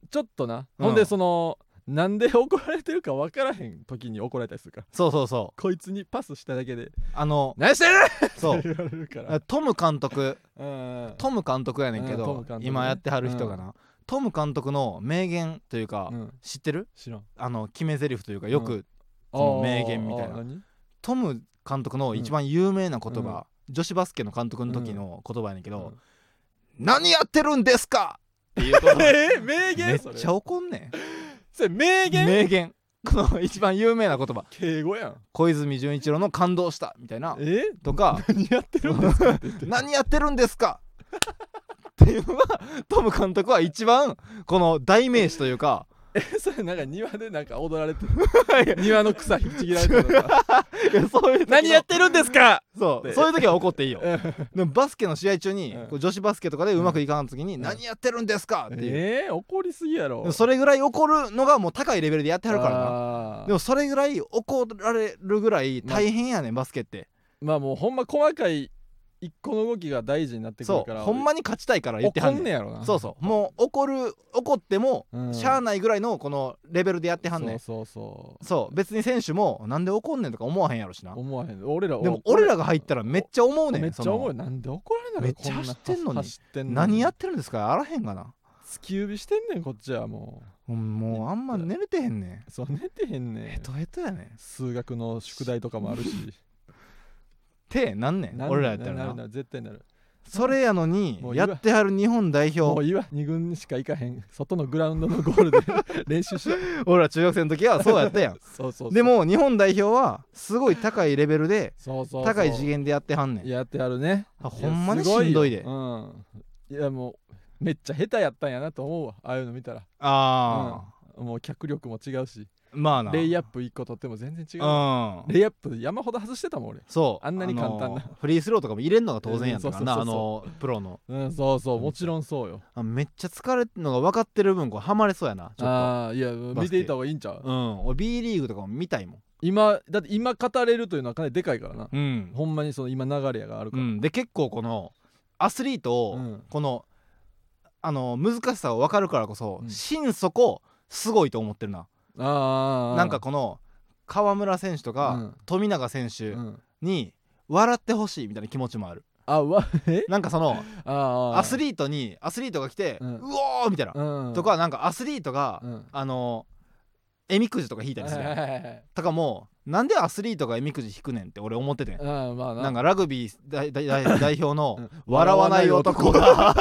[SPEAKER 1] ちょっとな、
[SPEAKER 2] うん。
[SPEAKER 1] ほんでそのなんで怒られてるか分からへん時に怒られたりするから。
[SPEAKER 2] そうそうそう。
[SPEAKER 1] こいつにパスしただけで。
[SPEAKER 2] あの「
[SPEAKER 1] 何してる!」
[SPEAKER 2] そう
[SPEAKER 1] って言われるから。
[SPEAKER 2] トム監督。
[SPEAKER 1] うん。
[SPEAKER 2] トム監督やねんけど今やってはる人がなトム監督の名言というか
[SPEAKER 1] うん。
[SPEAKER 2] 知ってる？
[SPEAKER 1] 知らん。
[SPEAKER 2] あの決め台詞というかよ
[SPEAKER 1] う
[SPEAKER 2] くその名言みたいな。トム監督の一番有名な言葉女子バスケの監督の時の言葉やねんけど「何やってるんですか!」っていう言葉
[SPEAKER 1] えー、名
[SPEAKER 2] め
[SPEAKER 1] 言それ。
[SPEAKER 2] っちゃ怒んね
[SPEAKER 1] それ名
[SPEAKER 2] ん
[SPEAKER 1] 言？
[SPEAKER 2] 名言。この一番有名な言葉。
[SPEAKER 1] 敬語やん。
[SPEAKER 2] 小泉純一郎の感動したみたいな。
[SPEAKER 1] え？
[SPEAKER 2] とか
[SPEAKER 1] 何やってるんですか
[SPEAKER 2] 何やってるんですか？っていうのがトム監督は一番この代名詞というか
[SPEAKER 1] それなんか庭でなんか踊られてる。庭の草引きちぎられてると 何やってるんですか！で
[SPEAKER 2] そうそういう時は怒っていいよ。
[SPEAKER 1] うん。
[SPEAKER 2] でもバスケの試合中に
[SPEAKER 1] うん。
[SPEAKER 2] 女子バスケとかでうまくいかん時に
[SPEAKER 1] ん。
[SPEAKER 2] 何やってるんですかっていう。
[SPEAKER 1] えー、怒りすぎやろ。
[SPEAKER 2] それぐらい怒るのがもう高いレベルでやってはるからな。
[SPEAKER 1] ら
[SPEAKER 2] でもそれぐらい怒られるぐらい大変やねんバスケって。
[SPEAKER 1] まあもうほんま細かい一個の動きが大事になってくるから
[SPEAKER 2] ほんまに勝ちたいから言っては
[SPEAKER 1] 怒
[SPEAKER 2] んねん
[SPEAKER 1] やろな。
[SPEAKER 2] そうそう。もう怒る怒っても
[SPEAKER 1] うん。
[SPEAKER 2] しゃあないぐらいのこのレベルでやってはんねん。
[SPEAKER 1] そうそうそ
[SPEAKER 2] そう。別に選手もなんで怒んねんとか思わへんやろしな。
[SPEAKER 1] う思わへん。俺ら
[SPEAKER 2] でも俺らが入ったらめっちゃ思うねん
[SPEAKER 1] めっちゃ思うなんで怒られな
[SPEAKER 2] めっちゃ走ってんのに。何やってるんですか？あらへんがな。
[SPEAKER 1] 突き指してんねんこっちはも
[SPEAKER 2] う。んもうあんま寝れてへんねん。
[SPEAKER 1] うそう寝てへんねん。
[SPEAKER 2] ヘトヘトやねん。
[SPEAKER 1] 数学の宿題とかもあるし
[SPEAKER 2] 手なんねん俺らやったらな。
[SPEAKER 1] なるなる絶対なる。
[SPEAKER 2] それやのに
[SPEAKER 1] もう
[SPEAKER 2] やってはる日本代表。
[SPEAKER 1] もういいわ2軍しか行かへん外のグラウンドのゴールで 練習しよう
[SPEAKER 2] 俺ら中学生の時はそうやったやん。
[SPEAKER 1] そうそうそう。
[SPEAKER 2] でも日本代表はすごい高いレベルで
[SPEAKER 1] そうそうそう。
[SPEAKER 2] 高い次元でやってはんねん。
[SPEAKER 1] やってやるね。
[SPEAKER 2] あほんまに
[SPEAKER 1] いやすご
[SPEAKER 2] しんどいで。
[SPEAKER 1] ようん。いやもうめっちゃ下手やったんやなと思うわああいうの見たら。
[SPEAKER 2] あ
[SPEAKER 1] もう脚力も違うし。
[SPEAKER 2] あまあな。
[SPEAKER 1] レイアップ1個取っても全然違う。
[SPEAKER 2] うん。
[SPEAKER 1] レイアップ山ほど外してたもん俺。
[SPEAKER 2] そう。
[SPEAKER 1] あんなに簡単な。
[SPEAKER 2] のフリースローとかも入れんのが当然やったからなあ
[SPEAKER 1] うんそう
[SPEAKER 2] のプロの。
[SPEAKER 1] うんそうそう。
[SPEAKER 2] うん。
[SPEAKER 1] もちろんそうよ。
[SPEAKER 2] あめっちゃ疲れるのが分かってる分こうハマれそうやな。ちょっ
[SPEAKER 1] ああいや見ていた方がいいんちゃう？
[SPEAKER 2] とうん。俺 B リーグとかも見たいもん。
[SPEAKER 1] 今だって今語れるというのはかなりでかいからな。
[SPEAKER 2] うん。
[SPEAKER 1] ほんまにその今流れがあるから。
[SPEAKER 2] うん、で結構このアスリートを、
[SPEAKER 1] うん。
[SPEAKER 2] このあの難しさを分かるからこそ、
[SPEAKER 1] うん。
[SPEAKER 2] 心底すごいと思ってるな、
[SPEAKER 1] ああ
[SPEAKER 2] なんかこの河村選手とか、
[SPEAKER 1] うん。
[SPEAKER 2] 富永選手
[SPEAKER 1] うん。
[SPEAKER 2] に笑ってほしいみたいな気持ちもある。
[SPEAKER 1] あわえ？
[SPEAKER 2] なんかその
[SPEAKER 1] ああ
[SPEAKER 2] アスリートにアスリートが来て、う
[SPEAKER 1] うん
[SPEAKER 2] おーみたいな、
[SPEAKER 1] うん。
[SPEAKER 2] とかなんかアスリートが、
[SPEAKER 1] うん。
[SPEAKER 2] あのえみくじとか引いたりするやん、
[SPEAKER 1] はいはいはい
[SPEAKER 2] とかもうなんでアスリートがえみくじ引くねんって俺思っててん。
[SPEAKER 1] うんまあな。
[SPEAKER 2] なんかラグビー代代代代表の
[SPEAKER 1] うん。
[SPEAKER 2] 笑わない男が。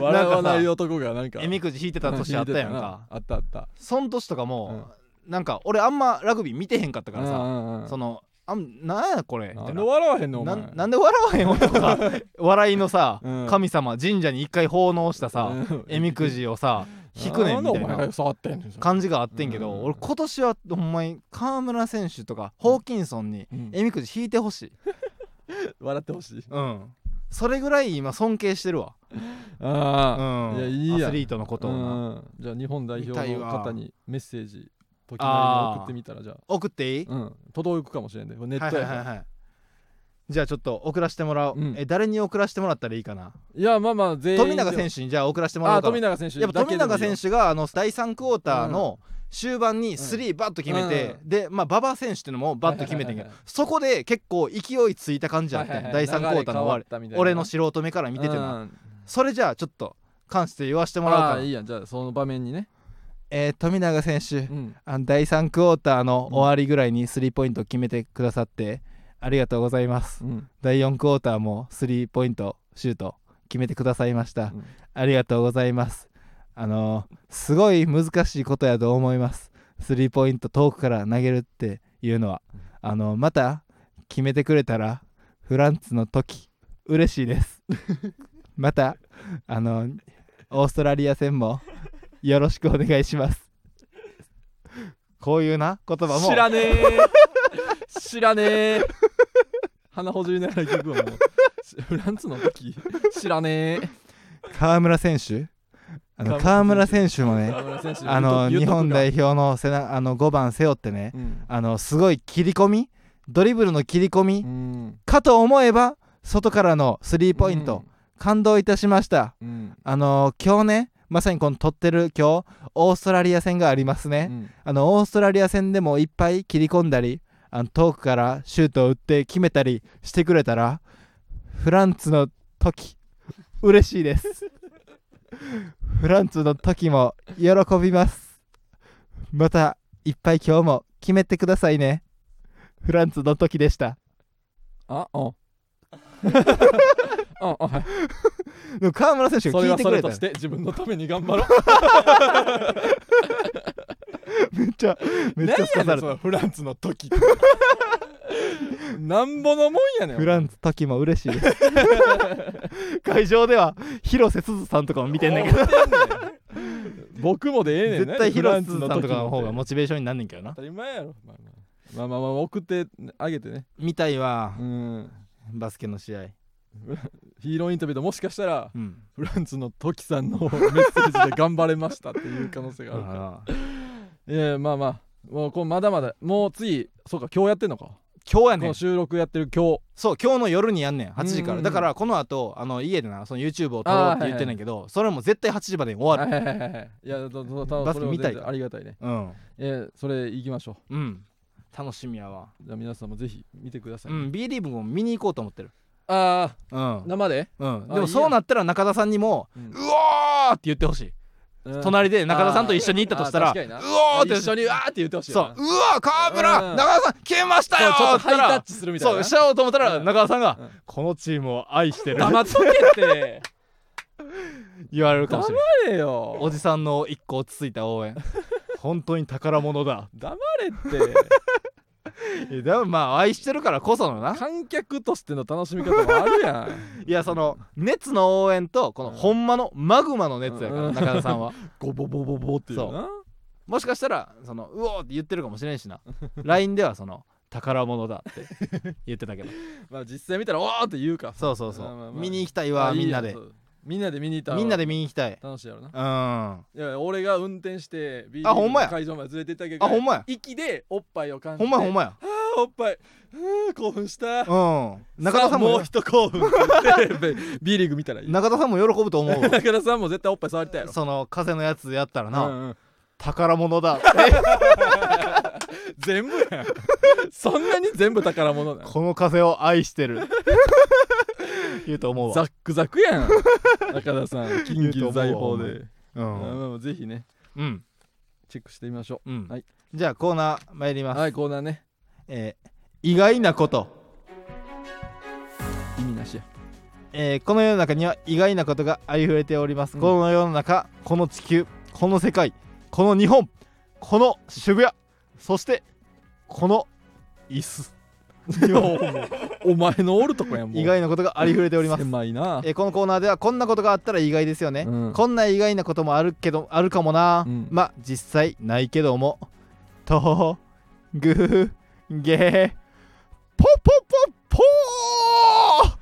[SPEAKER 1] 笑わない男が。なんか
[SPEAKER 2] えみくじ引いてた年あったやんか。
[SPEAKER 1] あったあった。
[SPEAKER 2] そん年とかも、なんか俺あんまラグビー見てへんかったからさ、
[SPEAKER 1] さ
[SPEAKER 2] そのあんなんやこれ
[SPEAKER 1] な。いんで
[SPEAKER 2] な
[SPEAKER 1] 笑わへんのお
[SPEAKER 2] な
[SPEAKER 1] 前
[SPEAKER 2] なんで笑わへん男が 笑いのさ、
[SPEAKER 1] うん。
[SPEAKER 2] 神様神社に一回奉納したさ、
[SPEAKER 1] うん。
[SPEAKER 2] えみくじをさ引くねんみたいな。感じがあってんけど、
[SPEAKER 1] うん。
[SPEAKER 2] 俺今年はほんまに河村選手とかホーキンソンに
[SPEAKER 1] うん。
[SPEAKER 2] えみくじ引いてほしい、
[SPEAKER 1] 笑ってほしい。
[SPEAKER 2] うん、それぐらい今尊敬してるわ、うん、
[SPEAKER 1] あいやいいやん。
[SPEAKER 2] アスリートのことをな、
[SPEAKER 1] うん。じゃあ日本代表の方にメッセージ時々に送ってみたらじゃあ。
[SPEAKER 2] 送っていい、
[SPEAKER 1] うん。届くかもしれんねネッ
[SPEAKER 2] はい
[SPEAKER 1] トやから。
[SPEAKER 2] はいはいはいじゃあちょっと送らせてもらおう、
[SPEAKER 1] うん。
[SPEAKER 2] え誰に送らせてもらったらいいかな？い
[SPEAKER 1] やまあまあ全員
[SPEAKER 2] 富永選手にじゃあ送らせてもらお
[SPEAKER 1] あ
[SPEAKER 2] うか
[SPEAKER 1] 富永選手
[SPEAKER 2] やっぱ富永選
[SPEAKER 1] 手
[SPEAKER 2] 手があの第3クォーターの終盤にスリーバッと決めて、でまあ馬場選手っていうのもバッと決めてんけど、
[SPEAKER 1] はいはいはいはい
[SPEAKER 2] そこで結構勢いついた感じあってん、第3クォーターの終わり俺の素人目から見ててな、それじゃあちょっと関して言わせてもらおうかな。
[SPEAKER 1] いいやん。じゃあその場面にね。
[SPEAKER 2] えー富永選手
[SPEAKER 1] うん。
[SPEAKER 2] あの第3クォーターの終わりぐらいにスリーポイントを決めてくださってありがとうございます。
[SPEAKER 1] うん。
[SPEAKER 2] 第4クォーターもスリーポイントシュート決めてくださいました、
[SPEAKER 1] うん。
[SPEAKER 2] ありがとうございます。あのーすごい難しいことやと思います。スリーポイント遠くから投げるっていうのは。あのまた決めてくれたらフランツの時嬉しいです。またあのオーストラリア戦もよろしくお願いします。こういうな言葉も。
[SPEAKER 1] 知らねえ。知らねえ鼻ほじりながら聞くわもう。フランツの時知らねえ。
[SPEAKER 2] 河村選手？あの河
[SPEAKER 1] 河村
[SPEAKER 2] 村選手もね
[SPEAKER 1] 河村選手
[SPEAKER 2] あの日
[SPEAKER 1] 言っとくか。
[SPEAKER 2] 本代表の背なあの5番背負ってね
[SPEAKER 1] うん。
[SPEAKER 2] あのすごい切り込み？ドリブルの切り込み？
[SPEAKER 1] うん。
[SPEAKER 2] かと思えば外からのスリーポイント、感動いたしました。
[SPEAKER 1] うん。
[SPEAKER 2] あの今日ねまさにこの撮ってる今日オーストラリア戦がありますね、
[SPEAKER 1] うん。
[SPEAKER 2] あのオーストラリア戦でもいっぱい切り込んだりあの遠くからシュートを打って決めたりしてくれたらフランツの時嬉しいです。フランツの時も喜びます。またいっぱい今日も決めてくださいね。フランツの時でした。
[SPEAKER 1] あうんあ あはい。
[SPEAKER 2] でも河村選手が
[SPEAKER 1] それは
[SPEAKER 2] 聞いてくれたよ。
[SPEAKER 1] それとして自分のために頑張ろう
[SPEAKER 2] めっちゃめっちゃすかされた。
[SPEAKER 1] フランツの時。っ てなんぼのもんやねん
[SPEAKER 2] フランツ時も嬉しい。です 会場では広瀬すずさんとかも見てんねんけど。
[SPEAKER 1] 僕もでええねん
[SPEAKER 2] 絶対広瀬すずさんとかの方が
[SPEAKER 1] 時
[SPEAKER 2] モチベーションになんねんけどな。
[SPEAKER 1] 当たり前やろまあまあまあまあまあ送ってあげてね。
[SPEAKER 2] 見たいわ
[SPEAKER 1] うん。
[SPEAKER 2] バスケの試合。
[SPEAKER 1] ヒーローインタビューでもしかしたら
[SPEAKER 2] うん。
[SPEAKER 1] フランツのトキさんのメッセージで頑張れましたっていう可能性があるか
[SPEAKER 2] あ
[SPEAKER 1] らいやまあまあもうこうまだまだもう次そうか今日やってんのか。
[SPEAKER 2] 今日やねん。
[SPEAKER 1] 収録やってる今日。
[SPEAKER 2] そう今日の夜にやんねん。8時から。だからこの後あの家でなその YouTube を撮ろうって言ってんねんけどそれも絶対8時までに終わる。
[SPEAKER 1] はいはいはいやどどど
[SPEAKER 2] バスケ見たい
[SPEAKER 1] ありがたいね。
[SPEAKER 2] うん。
[SPEAKER 1] えそれ行きましょ
[SPEAKER 2] う。ん。楽しみやわ。
[SPEAKER 1] うじゃあ皆さんもぜひ見てください、
[SPEAKER 2] うん B リーグも見に行こうと思ってる。
[SPEAKER 1] あ
[SPEAKER 2] うん。
[SPEAKER 1] あ生で？
[SPEAKER 2] うん。でもそうなったら中田さんにも
[SPEAKER 1] うん。
[SPEAKER 2] うわーって言ってほしい。
[SPEAKER 1] うん
[SPEAKER 2] 隣で中田さんと一緒に行ったとしたらうおーって
[SPEAKER 1] 一緒にわーって言ってほしいな。
[SPEAKER 2] そう。うわ川村
[SPEAKER 1] うん。
[SPEAKER 2] 中田さん消えましたよ
[SPEAKER 1] っハイタッチするみたいな。
[SPEAKER 2] そうしちゃおうと思ったら
[SPEAKER 1] うん
[SPEAKER 2] 中田さんが
[SPEAKER 1] うん
[SPEAKER 2] このチームを愛してる。
[SPEAKER 1] 黙っとけって。
[SPEAKER 2] 言われるかもしれない
[SPEAKER 1] 黙れよ。
[SPEAKER 2] おじさんの一個落ち着いた応援。本当に宝物だ。
[SPEAKER 1] 黙れって
[SPEAKER 2] いやでもまあ愛してるからこそのな。
[SPEAKER 1] 観客としての楽しみ方もあるやん。
[SPEAKER 2] いやその熱の応援とこの
[SPEAKER 1] うん。
[SPEAKER 2] ほんまのマグマの熱やから
[SPEAKER 1] うん。
[SPEAKER 2] 中田さんは。
[SPEAKER 1] ゴボボボボっていうな。
[SPEAKER 2] もしかしたらそのうおーって言ってるかもしれんしな。LINE ではその宝物だって言ってたけど。
[SPEAKER 1] まあ実際見たらおーって言うか。
[SPEAKER 2] そうそうそう、
[SPEAKER 1] まあまあまあ。
[SPEAKER 2] 見に行きたいわみんなで
[SPEAKER 1] みんなで見に行ったら
[SPEAKER 2] みんなで見に行きたい。
[SPEAKER 1] 楽しいやろな。
[SPEAKER 2] うん。
[SPEAKER 1] いや俺が運転して B リ
[SPEAKER 2] あほんまや。
[SPEAKER 1] 会場まで連れて行ったけど
[SPEAKER 2] あほんまや。
[SPEAKER 1] 息でおっぱいを感じて。
[SPEAKER 2] ほんまやほんまや。
[SPEAKER 1] おっぱい。興奮した。
[SPEAKER 2] うん。中田さんも
[SPEAKER 1] もう一興奮。B リーグ見たらいい。
[SPEAKER 2] 中田さんも喜ぶと思う。わ
[SPEAKER 1] 中田さんも絶対おっぱい触りたいやろ。
[SPEAKER 2] その風のやつやったらな、
[SPEAKER 1] うんうん。
[SPEAKER 2] 宝物だ。
[SPEAKER 1] 全部やん。そんなに全部宝物なの？
[SPEAKER 2] この風を愛してる 言うと思うわ。
[SPEAKER 1] ザックザクやん。中田さん緊急財宝で。
[SPEAKER 2] う
[SPEAKER 1] うん。ぜひね
[SPEAKER 2] うん。
[SPEAKER 1] チェックしてみましょ
[SPEAKER 2] う。ん。
[SPEAKER 1] はい。
[SPEAKER 2] じゃあコーナー参ります、
[SPEAKER 1] うはいコーナーね。
[SPEAKER 2] えー意外なこと、
[SPEAKER 1] 意味なしや。
[SPEAKER 2] えーこの世の中には意外なことがありふれております、
[SPEAKER 1] うん。
[SPEAKER 2] この世の中この地球この世界この日本この渋谷そしてこの椅子
[SPEAKER 1] お前のおるとこやんもう
[SPEAKER 2] 意外なことがありふれております。
[SPEAKER 1] 狭いな。
[SPEAKER 2] えーこのコーナーではこんなことがあったら意外ですよね、
[SPEAKER 1] うん。
[SPEAKER 2] こんな意外なこともあるけどあるかもな、
[SPEAKER 1] うん。
[SPEAKER 2] まあ実際ないけども。とぐげポポポポー。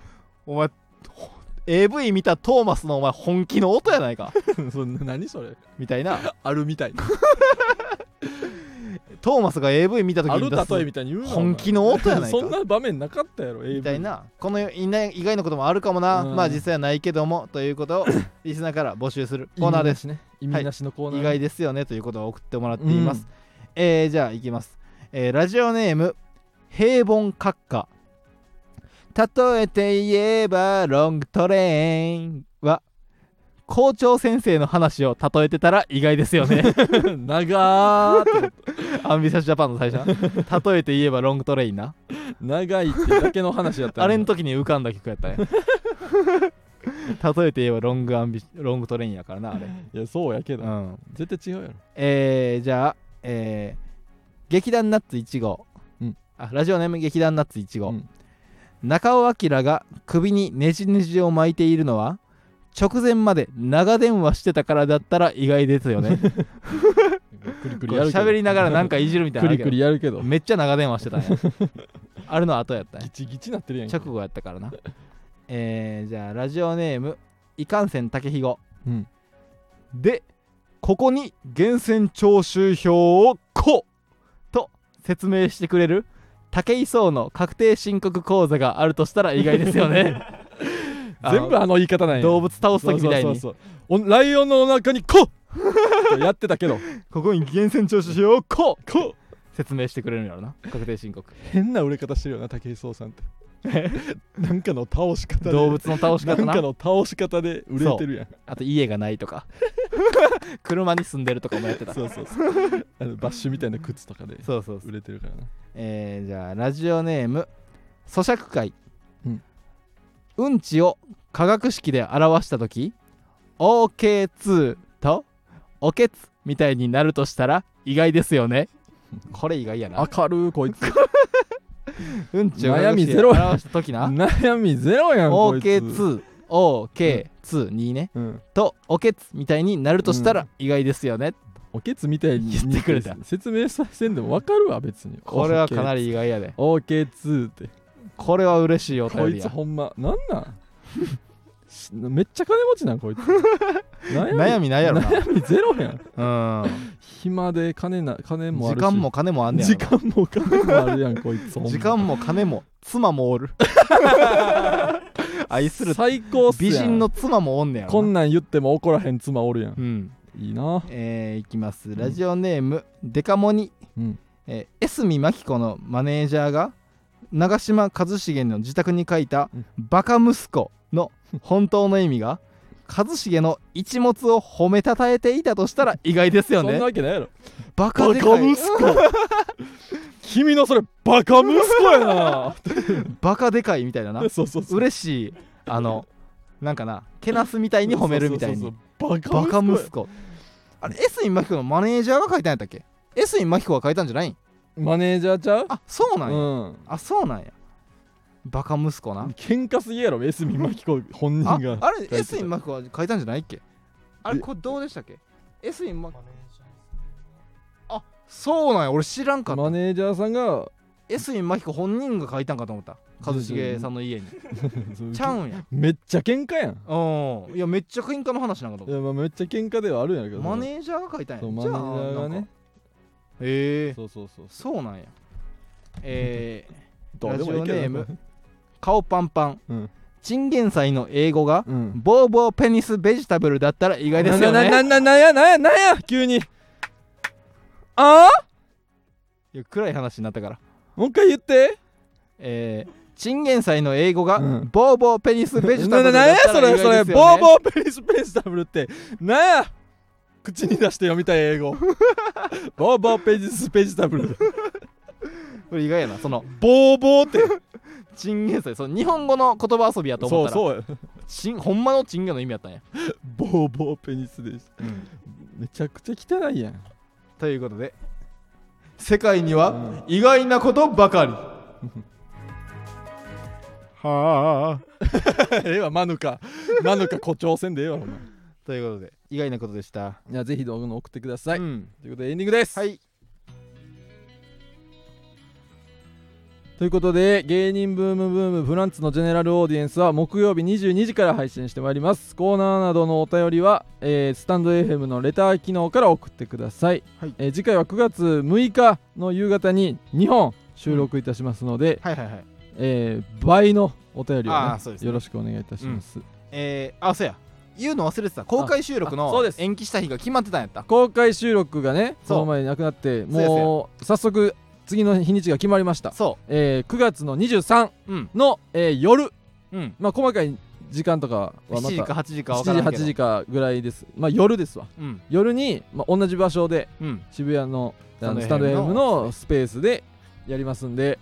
[SPEAKER 2] お前 AV 見たトーマスのお前本気の音やないか。
[SPEAKER 1] そんな何それ。
[SPEAKER 2] みたいな。
[SPEAKER 1] あるみたい
[SPEAKER 2] トーマスが AV 見た時
[SPEAKER 1] ある
[SPEAKER 2] に出す
[SPEAKER 1] 例えみたいに言うな
[SPEAKER 2] 本気の音やないか。
[SPEAKER 1] そんな場面なかったやろ AV
[SPEAKER 2] みたいな。この意外意外なこともあるかもな、
[SPEAKER 1] うん。
[SPEAKER 2] まあ実際はないけどもということを リスナーから募集する コーナーです。
[SPEAKER 1] ね意味なしのコーナー
[SPEAKER 2] 意外ですよねということを送ってもらっています、えーじゃあいきます、えーラジオネーム平凡閣下例えて言えばロングトレインは校長先生の話を例えてたら意外ですよね。
[SPEAKER 1] 長ーって
[SPEAKER 2] Ambitious Japan の最初。な例えて言えば long train な
[SPEAKER 1] た長いってだけの話やった
[SPEAKER 2] あれの時に浮かんだ曲やったね。例えて言えば long ambi long train やからなあれ。
[SPEAKER 1] いやそうやけど、
[SPEAKER 2] うん。
[SPEAKER 1] 絶対違うやろ。
[SPEAKER 2] えー、じゃあ、えー劇団ナッツ1号、
[SPEAKER 1] うん。
[SPEAKER 2] あラジオネーム劇団ナッツ1号、
[SPEAKER 1] うん。
[SPEAKER 2] 中尾彬が首にねじねじを巻いているのは直前まで長電話してたからだったら意外ですよね。
[SPEAKER 1] クリクやる
[SPEAKER 2] 喋りながらなんかいじるみたいな。
[SPEAKER 1] クリクリやるけど。
[SPEAKER 2] めっちゃ長電話してたんや あれの後やったんや。
[SPEAKER 1] ギチギチなってるやんけ。
[SPEAKER 2] 直後やったからな。えー、じゃあラジオネームいかんせん竹ひご。
[SPEAKER 1] うん。
[SPEAKER 2] でここに源泉徴収票をこう。と説明してくれる武井壮の確定申告口座があるとしたら意外ですよね
[SPEAKER 1] 全部あの言い方なんや。
[SPEAKER 2] 動物倒す時みたいに。
[SPEAKER 1] そうそうそうそう。おライオンのお腹にこう。やってたけど。
[SPEAKER 2] ここに源泉徴収票をこう。
[SPEAKER 1] こう。
[SPEAKER 2] 説明してくれるんやろな。確定申告。
[SPEAKER 1] 変な売れ方してるよな武井壮さんって。なんかの倒し方で。
[SPEAKER 2] 動物の倒し方な。
[SPEAKER 1] なんかの倒し方で売れてるやん。
[SPEAKER 2] あと家がないとか。車に住んでるとかもやってた。
[SPEAKER 1] そうそうそう。あのバッシュみたいな靴とかで
[SPEAKER 2] そうそうそう。
[SPEAKER 1] 売れてるからな。
[SPEAKER 2] えー、じゃあラジオネーム咀嚼会、
[SPEAKER 1] うん
[SPEAKER 2] うんちを化学式で表した時 OK2 とおけつみたいになるとしたら意外ですよね。これ意外やな。
[SPEAKER 1] 明るいこいつ。
[SPEAKER 2] うんちを化
[SPEAKER 1] 悩みゼロや
[SPEAKER 2] 表した時な。
[SPEAKER 1] 悩みゼロやんこいつ。
[SPEAKER 2] OK2 OK2 にね。
[SPEAKER 1] うん。
[SPEAKER 2] とおけつみたいになるとしたら意外ですよね、
[SPEAKER 1] おけつみたいに
[SPEAKER 2] 言ってくれた。
[SPEAKER 1] 説明させんでも分かるわ別に。
[SPEAKER 2] これはかなり意外やで。
[SPEAKER 1] OK2 って
[SPEAKER 2] これは嬉しいお
[SPEAKER 1] こいつほんまなんなん？し めっちゃ金持ちなんこいつ。
[SPEAKER 2] 悩み？ないやろな。
[SPEAKER 1] 悩みゼロやん。
[SPEAKER 2] うん。
[SPEAKER 1] 暇で金な金もあるし。
[SPEAKER 2] 時間も金もあんねやろ。
[SPEAKER 1] 時
[SPEAKER 2] な
[SPEAKER 1] 間も金もあるやんこいつほんま。
[SPEAKER 2] 時間も金も妻もおる。愛する
[SPEAKER 1] 最高っすやん。
[SPEAKER 2] 美人の妻もおんねやろな。
[SPEAKER 1] こんなん言っても怒らへん妻おるやん。
[SPEAKER 2] うん。
[SPEAKER 1] いいな。
[SPEAKER 2] えー、いきます。ラジオネーム、デカモニ、
[SPEAKER 1] うん。
[SPEAKER 2] えー、江角真紀子のマネージャーが長嶋一茂の自宅に書いた
[SPEAKER 1] うん「
[SPEAKER 2] バカ息子」の本当の意味が一茂の一物を褒めたたえていたとしたら意外ですよ
[SPEAKER 1] そんな
[SPEAKER 2] ね
[SPEAKER 1] わけないやろ。
[SPEAKER 2] バカ
[SPEAKER 1] バカ
[SPEAKER 2] でかい。
[SPEAKER 1] 息子。君のそれバカ息子やな。
[SPEAKER 2] バカでかいみたいなな。
[SPEAKER 1] そうそうそう。
[SPEAKER 2] 嬉しい。あのなんかなけなすみたいに褒めるみたいに。
[SPEAKER 1] バ
[SPEAKER 2] バカ
[SPEAKER 1] カ息子
[SPEAKER 2] 息子。あれエスインマキコのマネージャーが書いたんやったっけ？エスインマキコが書いたんじゃないん？
[SPEAKER 1] マネージャーちゃう？
[SPEAKER 2] あそうなんや、
[SPEAKER 1] うん。
[SPEAKER 2] あそうなんや。バカ息子な。
[SPEAKER 1] 喧嘩すぎやろエスミンマキコ本人
[SPEAKER 2] あ
[SPEAKER 1] が。
[SPEAKER 2] あれ
[SPEAKER 1] た
[SPEAKER 2] エスインマキコは書いたんじゃないっけ？あれ
[SPEAKER 1] え？
[SPEAKER 2] これどうでしたっけ？エスインマキコ。あそうなんや。俺知らんかった。
[SPEAKER 1] マネージャーさんが
[SPEAKER 2] エスインマキコ本人が書いたんかと思った。一茂さんの家に。ちゃうんや。
[SPEAKER 1] めっちゃ喧嘩やん。
[SPEAKER 2] うん。いやめっちゃ喧嘩の話なんかと思っ
[SPEAKER 1] いやまあめっちゃ喧嘩ではあるんやけど。
[SPEAKER 2] たマネージャーが書いたんや。
[SPEAKER 1] そうマネージャーがね
[SPEAKER 2] え
[SPEAKER 1] そうそうそう
[SPEAKER 2] そう。なんや。えー、ラジオネーム顔パンパン。
[SPEAKER 1] うん。
[SPEAKER 2] チンゲン菜の英語が
[SPEAKER 1] うん。
[SPEAKER 2] ボーボーペニスベジタブルだったら意外ですよね。
[SPEAKER 1] ななななやなんやなんや急に。あ？あ
[SPEAKER 2] いや暗い話になったから。
[SPEAKER 1] もう一回言って。
[SPEAKER 2] えー、チンゲン菜の英語が、
[SPEAKER 1] うん。
[SPEAKER 2] ボーボーペニスベジタブルだったら
[SPEAKER 1] それそれ
[SPEAKER 2] 意外ですよね。
[SPEAKER 1] ボーボーペニスペニスタブルって。なんや口に出して読みたい英語。ボーボーペニスペジタブル。
[SPEAKER 2] これ意外やな。その
[SPEAKER 1] ボーボーって。
[SPEAKER 2] チンゲン菜その日本語の言葉遊びやと思ったら
[SPEAKER 1] そうそう。や
[SPEAKER 2] チンほんまのチンゲンの意味やったんや、
[SPEAKER 1] ボーボーペニスでしためちゃくちゃ汚いやん。
[SPEAKER 2] ということで世界には
[SPEAKER 1] うん。
[SPEAKER 2] 意外なことばかり。はあ。
[SPEAKER 1] ええわマヌカ。マヌカ誇張戦でええわお前
[SPEAKER 2] ということで意外なことでした。
[SPEAKER 1] いやぜひ動画の送ってください、
[SPEAKER 2] うん。
[SPEAKER 1] ということでエンディングです、
[SPEAKER 2] はい。
[SPEAKER 1] ということで芸人ブームブームフランツのジェネラルオーディエンスは木曜日22時から配信してまいります。コーナーなどのお便りは、えースタンド FM のレター機能から送ってください、
[SPEAKER 2] はい。
[SPEAKER 1] えー次回は9月6日の夕方に2本収録いたしますので、
[SPEAKER 2] はいはいはい。
[SPEAKER 1] えー倍のお便りを、ね
[SPEAKER 2] ね。
[SPEAKER 1] よろしくお願いいたします、
[SPEAKER 2] えー、あそうや言うの忘れてた。公開収録の
[SPEAKER 1] あそうです。
[SPEAKER 2] 延期した日が決まってたんやった。
[SPEAKER 1] 公開収録がね
[SPEAKER 2] そ
[SPEAKER 1] の前になくなってもう早速次の日にちが決まりました、
[SPEAKER 2] そ
[SPEAKER 1] えー9月の23
[SPEAKER 2] ううん。
[SPEAKER 1] の、えー夜。
[SPEAKER 2] うん。
[SPEAKER 1] まあ細かい時間とかはま
[SPEAKER 2] 7時か
[SPEAKER 1] た
[SPEAKER 2] 8時か
[SPEAKER 1] 7時
[SPEAKER 2] 分からんけど。
[SPEAKER 1] 8時かぐらいです。まあ夜ですわ。
[SPEAKER 2] うん。
[SPEAKER 1] 夜に、まあ、同じ場所で
[SPEAKER 2] うん。
[SPEAKER 1] 渋谷のあの
[SPEAKER 2] スタンド
[SPEAKER 1] ド
[SPEAKER 2] FM
[SPEAKER 1] FM のスペースでやりますんで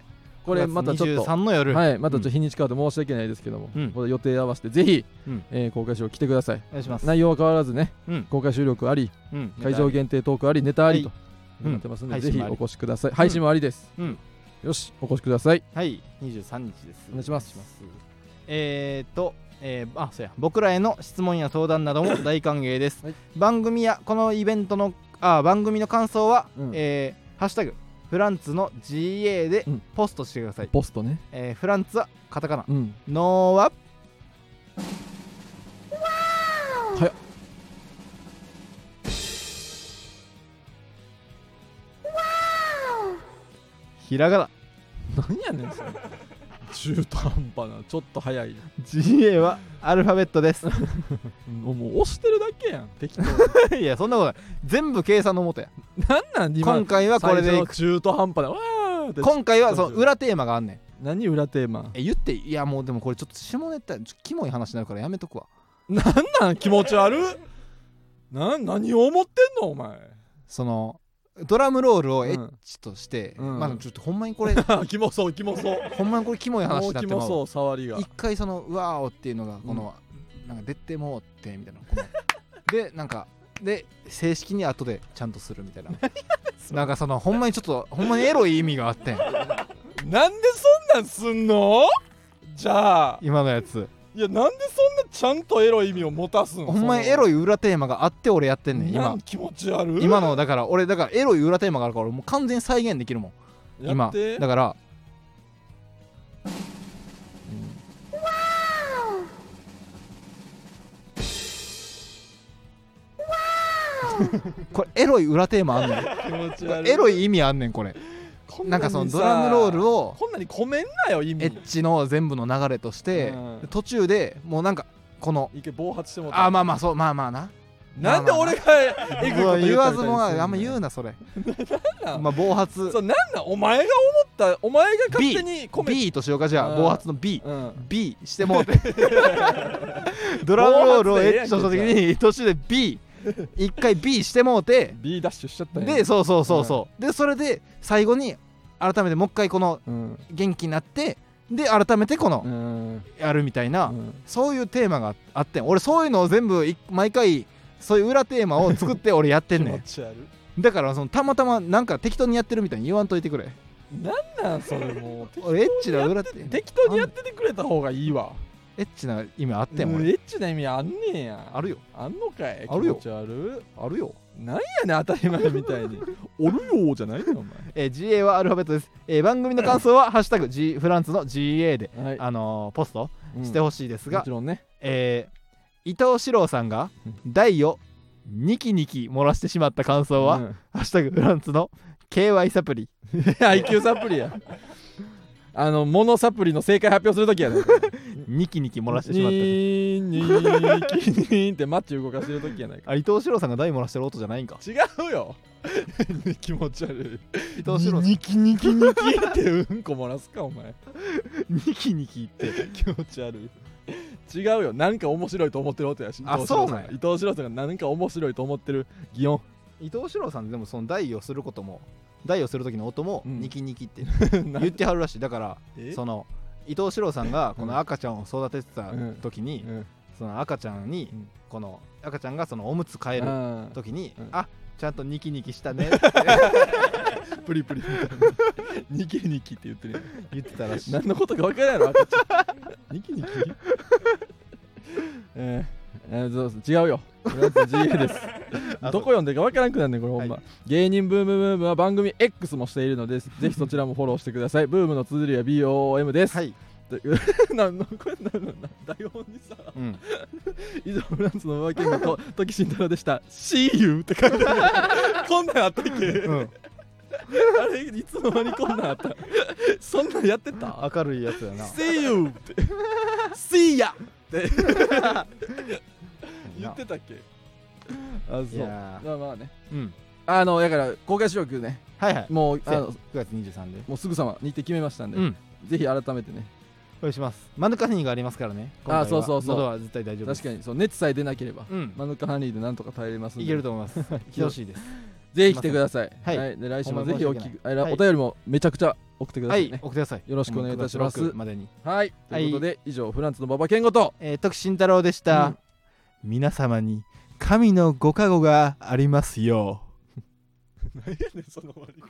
[SPEAKER 1] これまたちょっと。
[SPEAKER 2] 23の夜。
[SPEAKER 1] はいまたちょっと日にち変わって申し訳ないですけども、
[SPEAKER 2] うん。
[SPEAKER 1] これ予定合わせてぜひ、
[SPEAKER 2] うん。
[SPEAKER 1] えー公開収録来てください。
[SPEAKER 2] お願いします。
[SPEAKER 1] 内容は変わらずね
[SPEAKER 2] うん。
[SPEAKER 1] 公開収録あり
[SPEAKER 2] うん。
[SPEAKER 1] 会場限定トークありネタありと
[SPEAKER 2] うん
[SPEAKER 1] なってますん。で、
[SPEAKER 2] 配信もあり。
[SPEAKER 1] ぜひお越しください。配信もありです、
[SPEAKER 2] うん。
[SPEAKER 1] よしお越しください。
[SPEAKER 2] はい。23日です。
[SPEAKER 1] お願いします。
[SPEAKER 2] えー、と、えーあそうや。僕らへの質問や相談なども 大歓迎です、
[SPEAKER 1] はい。
[SPEAKER 2] 番組やこのイベントのあ番組の感想は、
[SPEAKER 1] うん。
[SPEAKER 2] えーハッシュタグフランツの GA で
[SPEAKER 1] うん。
[SPEAKER 2] ポストしてください、
[SPEAKER 1] ポストね。
[SPEAKER 2] えーフランツはカタカナ。
[SPEAKER 1] うん。
[SPEAKER 2] ノーは？
[SPEAKER 1] 早っ。
[SPEAKER 2] ひらがな。
[SPEAKER 1] 何やねんそれ中途半端なちょっと早い。
[SPEAKER 2] GA はアルファベットです。
[SPEAKER 1] もうもう押してるだけやん適当
[SPEAKER 2] いやそんなことない。全部計算のもとや。
[SPEAKER 1] なんなん今
[SPEAKER 2] 今回はこれでいく。
[SPEAKER 1] 中途半端なわ
[SPEAKER 2] 今回はその裏テーマがあんねん。
[SPEAKER 1] 何裏テーマ？
[SPEAKER 2] え言っていい？やもうでもこれちょっと下ネタキモい話になるからやめとくわ。
[SPEAKER 1] なんなん気持ち悪っ。なん何を思ってんのお前。
[SPEAKER 2] そのドラムロールをエッ
[SPEAKER 1] うん
[SPEAKER 2] チとして、
[SPEAKER 1] うん。
[SPEAKER 2] まあちょっとほんまにこれ
[SPEAKER 1] キモそうキモそう。
[SPEAKER 2] ほんまにこれキモい
[SPEAKER 1] も
[SPEAKER 2] 話になっても
[SPEAKER 1] そう触りが。
[SPEAKER 2] 一回そのうわーおっていうのがこの、なんか出てもうってみたいなでなんかで正式に後でちゃんとするみたいな。なんかそのほんまにちょっとほんまにエロい意味があってん。
[SPEAKER 1] なんでそんなんすんの？じゃあ。
[SPEAKER 2] 今のやつ
[SPEAKER 1] いやなんでそんなちゃんとエロい意味を持たすん？
[SPEAKER 2] ほんまにエロ
[SPEAKER 1] い
[SPEAKER 2] い裏テーマがあって俺やってんねん今。
[SPEAKER 1] 気持ち悪い？
[SPEAKER 2] 今のだから俺だからエロい裏テーマがあるから俺もう完全に再現できるもん。今
[SPEAKER 1] やって。
[SPEAKER 2] だから。これエロい裏テーマあんねん。
[SPEAKER 1] 気持ち悪い。
[SPEAKER 2] エロい意味あんねんこれ。
[SPEAKER 1] こ
[SPEAKER 2] なんかそのドラムロールを
[SPEAKER 1] こんなに込めんなよ意味。
[SPEAKER 2] エッチの全部の流れとして
[SPEAKER 1] うん。
[SPEAKER 2] 途中でもうなんかこの
[SPEAKER 1] 暴発しても
[SPEAKER 2] あまあまあそうまあまあな。
[SPEAKER 1] なんで俺がえぐいこと言
[SPEAKER 2] 言わずもあんま言う
[SPEAKER 1] う
[SPEAKER 2] なそれ。まあ暴発。
[SPEAKER 1] そうなんなん？お前が思ったお前が勝手に込め
[SPEAKER 2] B としようかじゃあ。
[SPEAKER 1] うん。
[SPEAKER 2] 暴発の B
[SPEAKER 1] うん。
[SPEAKER 2] B してもうて。ドラムロールをエッチとした時に途中で B 一回 B してもうて。
[SPEAKER 1] B ダッシュしちゃった
[SPEAKER 2] でそうそうそうそう。でそれで最後に改めてもう一回この
[SPEAKER 1] うん。
[SPEAKER 2] 元気になってで改めてこの
[SPEAKER 1] うん。
[SPEAKER 2] やるみたいな
[SPEAKER 1] うん。
[SPEAKER 2] そういうテーマがあってん。俺そういうのを全部い毎回そういう裏テーマを作って俺やってんねん。だからそのたまたまなんか適当にやってるみたいに言わんといてくれ。
[SPEAKER 1] なんなんそれもう。
[SPEAKER 2] 俺エッチな裏テーマ
[SPEAKER 1] 適当にやっててくれた方がいいわ
[SPEAKER 2] エッチな意味あってん
[SPEAKER 1] うん
[SPEAKER 2] 俺。
[SPEAKER 1] エッチな意味あんねんや。
[SPEAKER 2] あるよ。
[SPEAKER 1] あんのかい？
[SPEAKER 2] あるよ。
[SPEAKER 1] 気持ち悪
[SPEAKER 2] あるよ。
[SPEAKER 1] なんやねん当たり前みたいに。おるよじゃないのお
[SPEAKER 2] えー GA はアルファベットです、えー番組の感想は「ハッシュタグ G フランスの GA で」
[SPEAKER 1] 前はい。
[SPEAKER 2] あのーポスト
[SPEAKER 1] うん。
[SPEAKER 2] してほしいですが
[SPEAKER 1] もち、ろんね。
[SPEAKER 2] えー伊藤四郎さんが台をニキニキ漏らしてしまった感想は「
[SPEAKER 1] うん。
[SPEAKER 2] ハッシュタグフランスの KY サプリ。
[SPEAKER 1] IQ サプリやあのモノサプリの正解発表するときやね
[SPEAKER 2] ニキニキ漏らしてしまった。
[SPEAKER 1] ニーニーキニーってマッチ動かしてるときやないか。
[SPEAKER 2] あ伊藤四郎さんが台漏らしてる音じゃないんか。
[SPEAKER 1] 違うよ。気持ち悪い。
[SPEAKER 2] 伊藤四郎さん。
[SPEAKER 1] ニキニキニキってうんこ漏らすかお前。
[SPEAKER 2] ニキニキって。
[SPEAKER 1] 気持ち悪い。違うよ。なんか面白いと思ってる音やし
[SPEAKER 2] あそうなんや。
[SPEAKER 1] 伊藤四郎さんが何か面白いと思ってる擬音。
[SPEAKER 2] 伊藤四郎さんでもその台をすることも台をする時の音も
[SPEAKER 1] うん。
[SPEAKER 2] ニキニキって
[SPEAKER 1] な
[SPEAKER 2] 言ってはるらしい。だから
[SPEAKER 1] え？
[SPEAKER 2] その伊藤四郎さんがこの赤ちゃんを育ててた時に、
[SPEAKER 1] うん。
[SPEAKER 2] その赤ちゃんに
[SPEAKER 1] うん。
[SPEAKER 2] この赤ちゃんがそのおむつ替える時に、
[SPEAKER 1] うん。
[SPEAKER 2] あちゃんとニキニキしたね
[SPEAKER 1] プリプリみたいな。ニキニキって言ってる
[SPEAKER 2] 言ってたらしい。
[SPEAKER 1] 何のことか分からんやろ赤ちゃん。ニキニキ？えーえー違うよ。GA です。
[SPEAKER 2] あ
[SPEAKER 1] どこ読んでるか分からんくなんねんこれほんま、
[SPEAKER 2] は
[SPEAKER 1] 芸人ブームブームは番組 X もしているので ぜひそちらもフォローしてください。ブームの綴りは BOM です、
[SPEAKER 2] はい、
[SPEAKER 1] で なんのこれなんのな台本にさ
[SPEAKER 2] うん、
[SPEAKER 1] 以上フランスの馬場健吾と時慎太郎でした。See you って書いてこんなんあったっけ、
[SPEAKER 2] うん、
[SPEAKER 1] あれいつの間にこんなんあった？そんなんやってた？
[SPEAKER 2] 明るいやつやな。
[SPEAKER 1] See you って。See ya って言ってたっけ？あ
[SPEAKER 2] い
[SPEAKER 1] そう。
[SPEAKER 2] や
[SPEAKER 1] まあまあね。
[SPEAKER 2] うん。
[SPEAKER 1] あのだから公開収録ね。
[SPEAKER 2] はいはい。
[SPEAKER 1] もうあ
[SPEAKER 2] 9
[SPEAKER 1] の
[SPEAKER 2] 月23で。
[SPEAKER 1] もうすぐさま日程決めましたんで、
[SPEAKER 2] うん。
[SPEAKER 1] ぜひ改めてね。
[SPEAKER 2] お願いします。マヌカニーがありますからね。
[SPEAKER 1] あそうそうそう。
[SPEAKER 2] 喉は絶対大丈夫
[SPEAKER 1] 確かにそう熱さえ出なければ、
[SPEAKER 2] うん。
[SPEAKER 1] マヌカハニーでなんとか耐えれます
[SPEAKER 2] いけると思います。来てほしいです。
[SPEAKER 1] ぜひ来てください。
[SPEAKER 2] はい。
[SPEAKER 1] で来週もぜひおきあお便りもめちゃくちゃ送ってくだ
[SPEAKER 2] はい
[SPEAKER 1] さいね。
[SPEAKER 2] 送ってください。
[SPEAKER 1] よろしくお願いいたします。
[SPEAKER 2] 9月6までに。
[SPEAKER 1] はい。ということで、以上フランスの馬場健吾と。
[SPEAKER 2] えー、徳慎太郎でした、
[SPEAKER 1] うん
[SPEAKER 2] 皆様に神のご加護がありますよう
[SPEAKER 1] 何やねんその終わり方。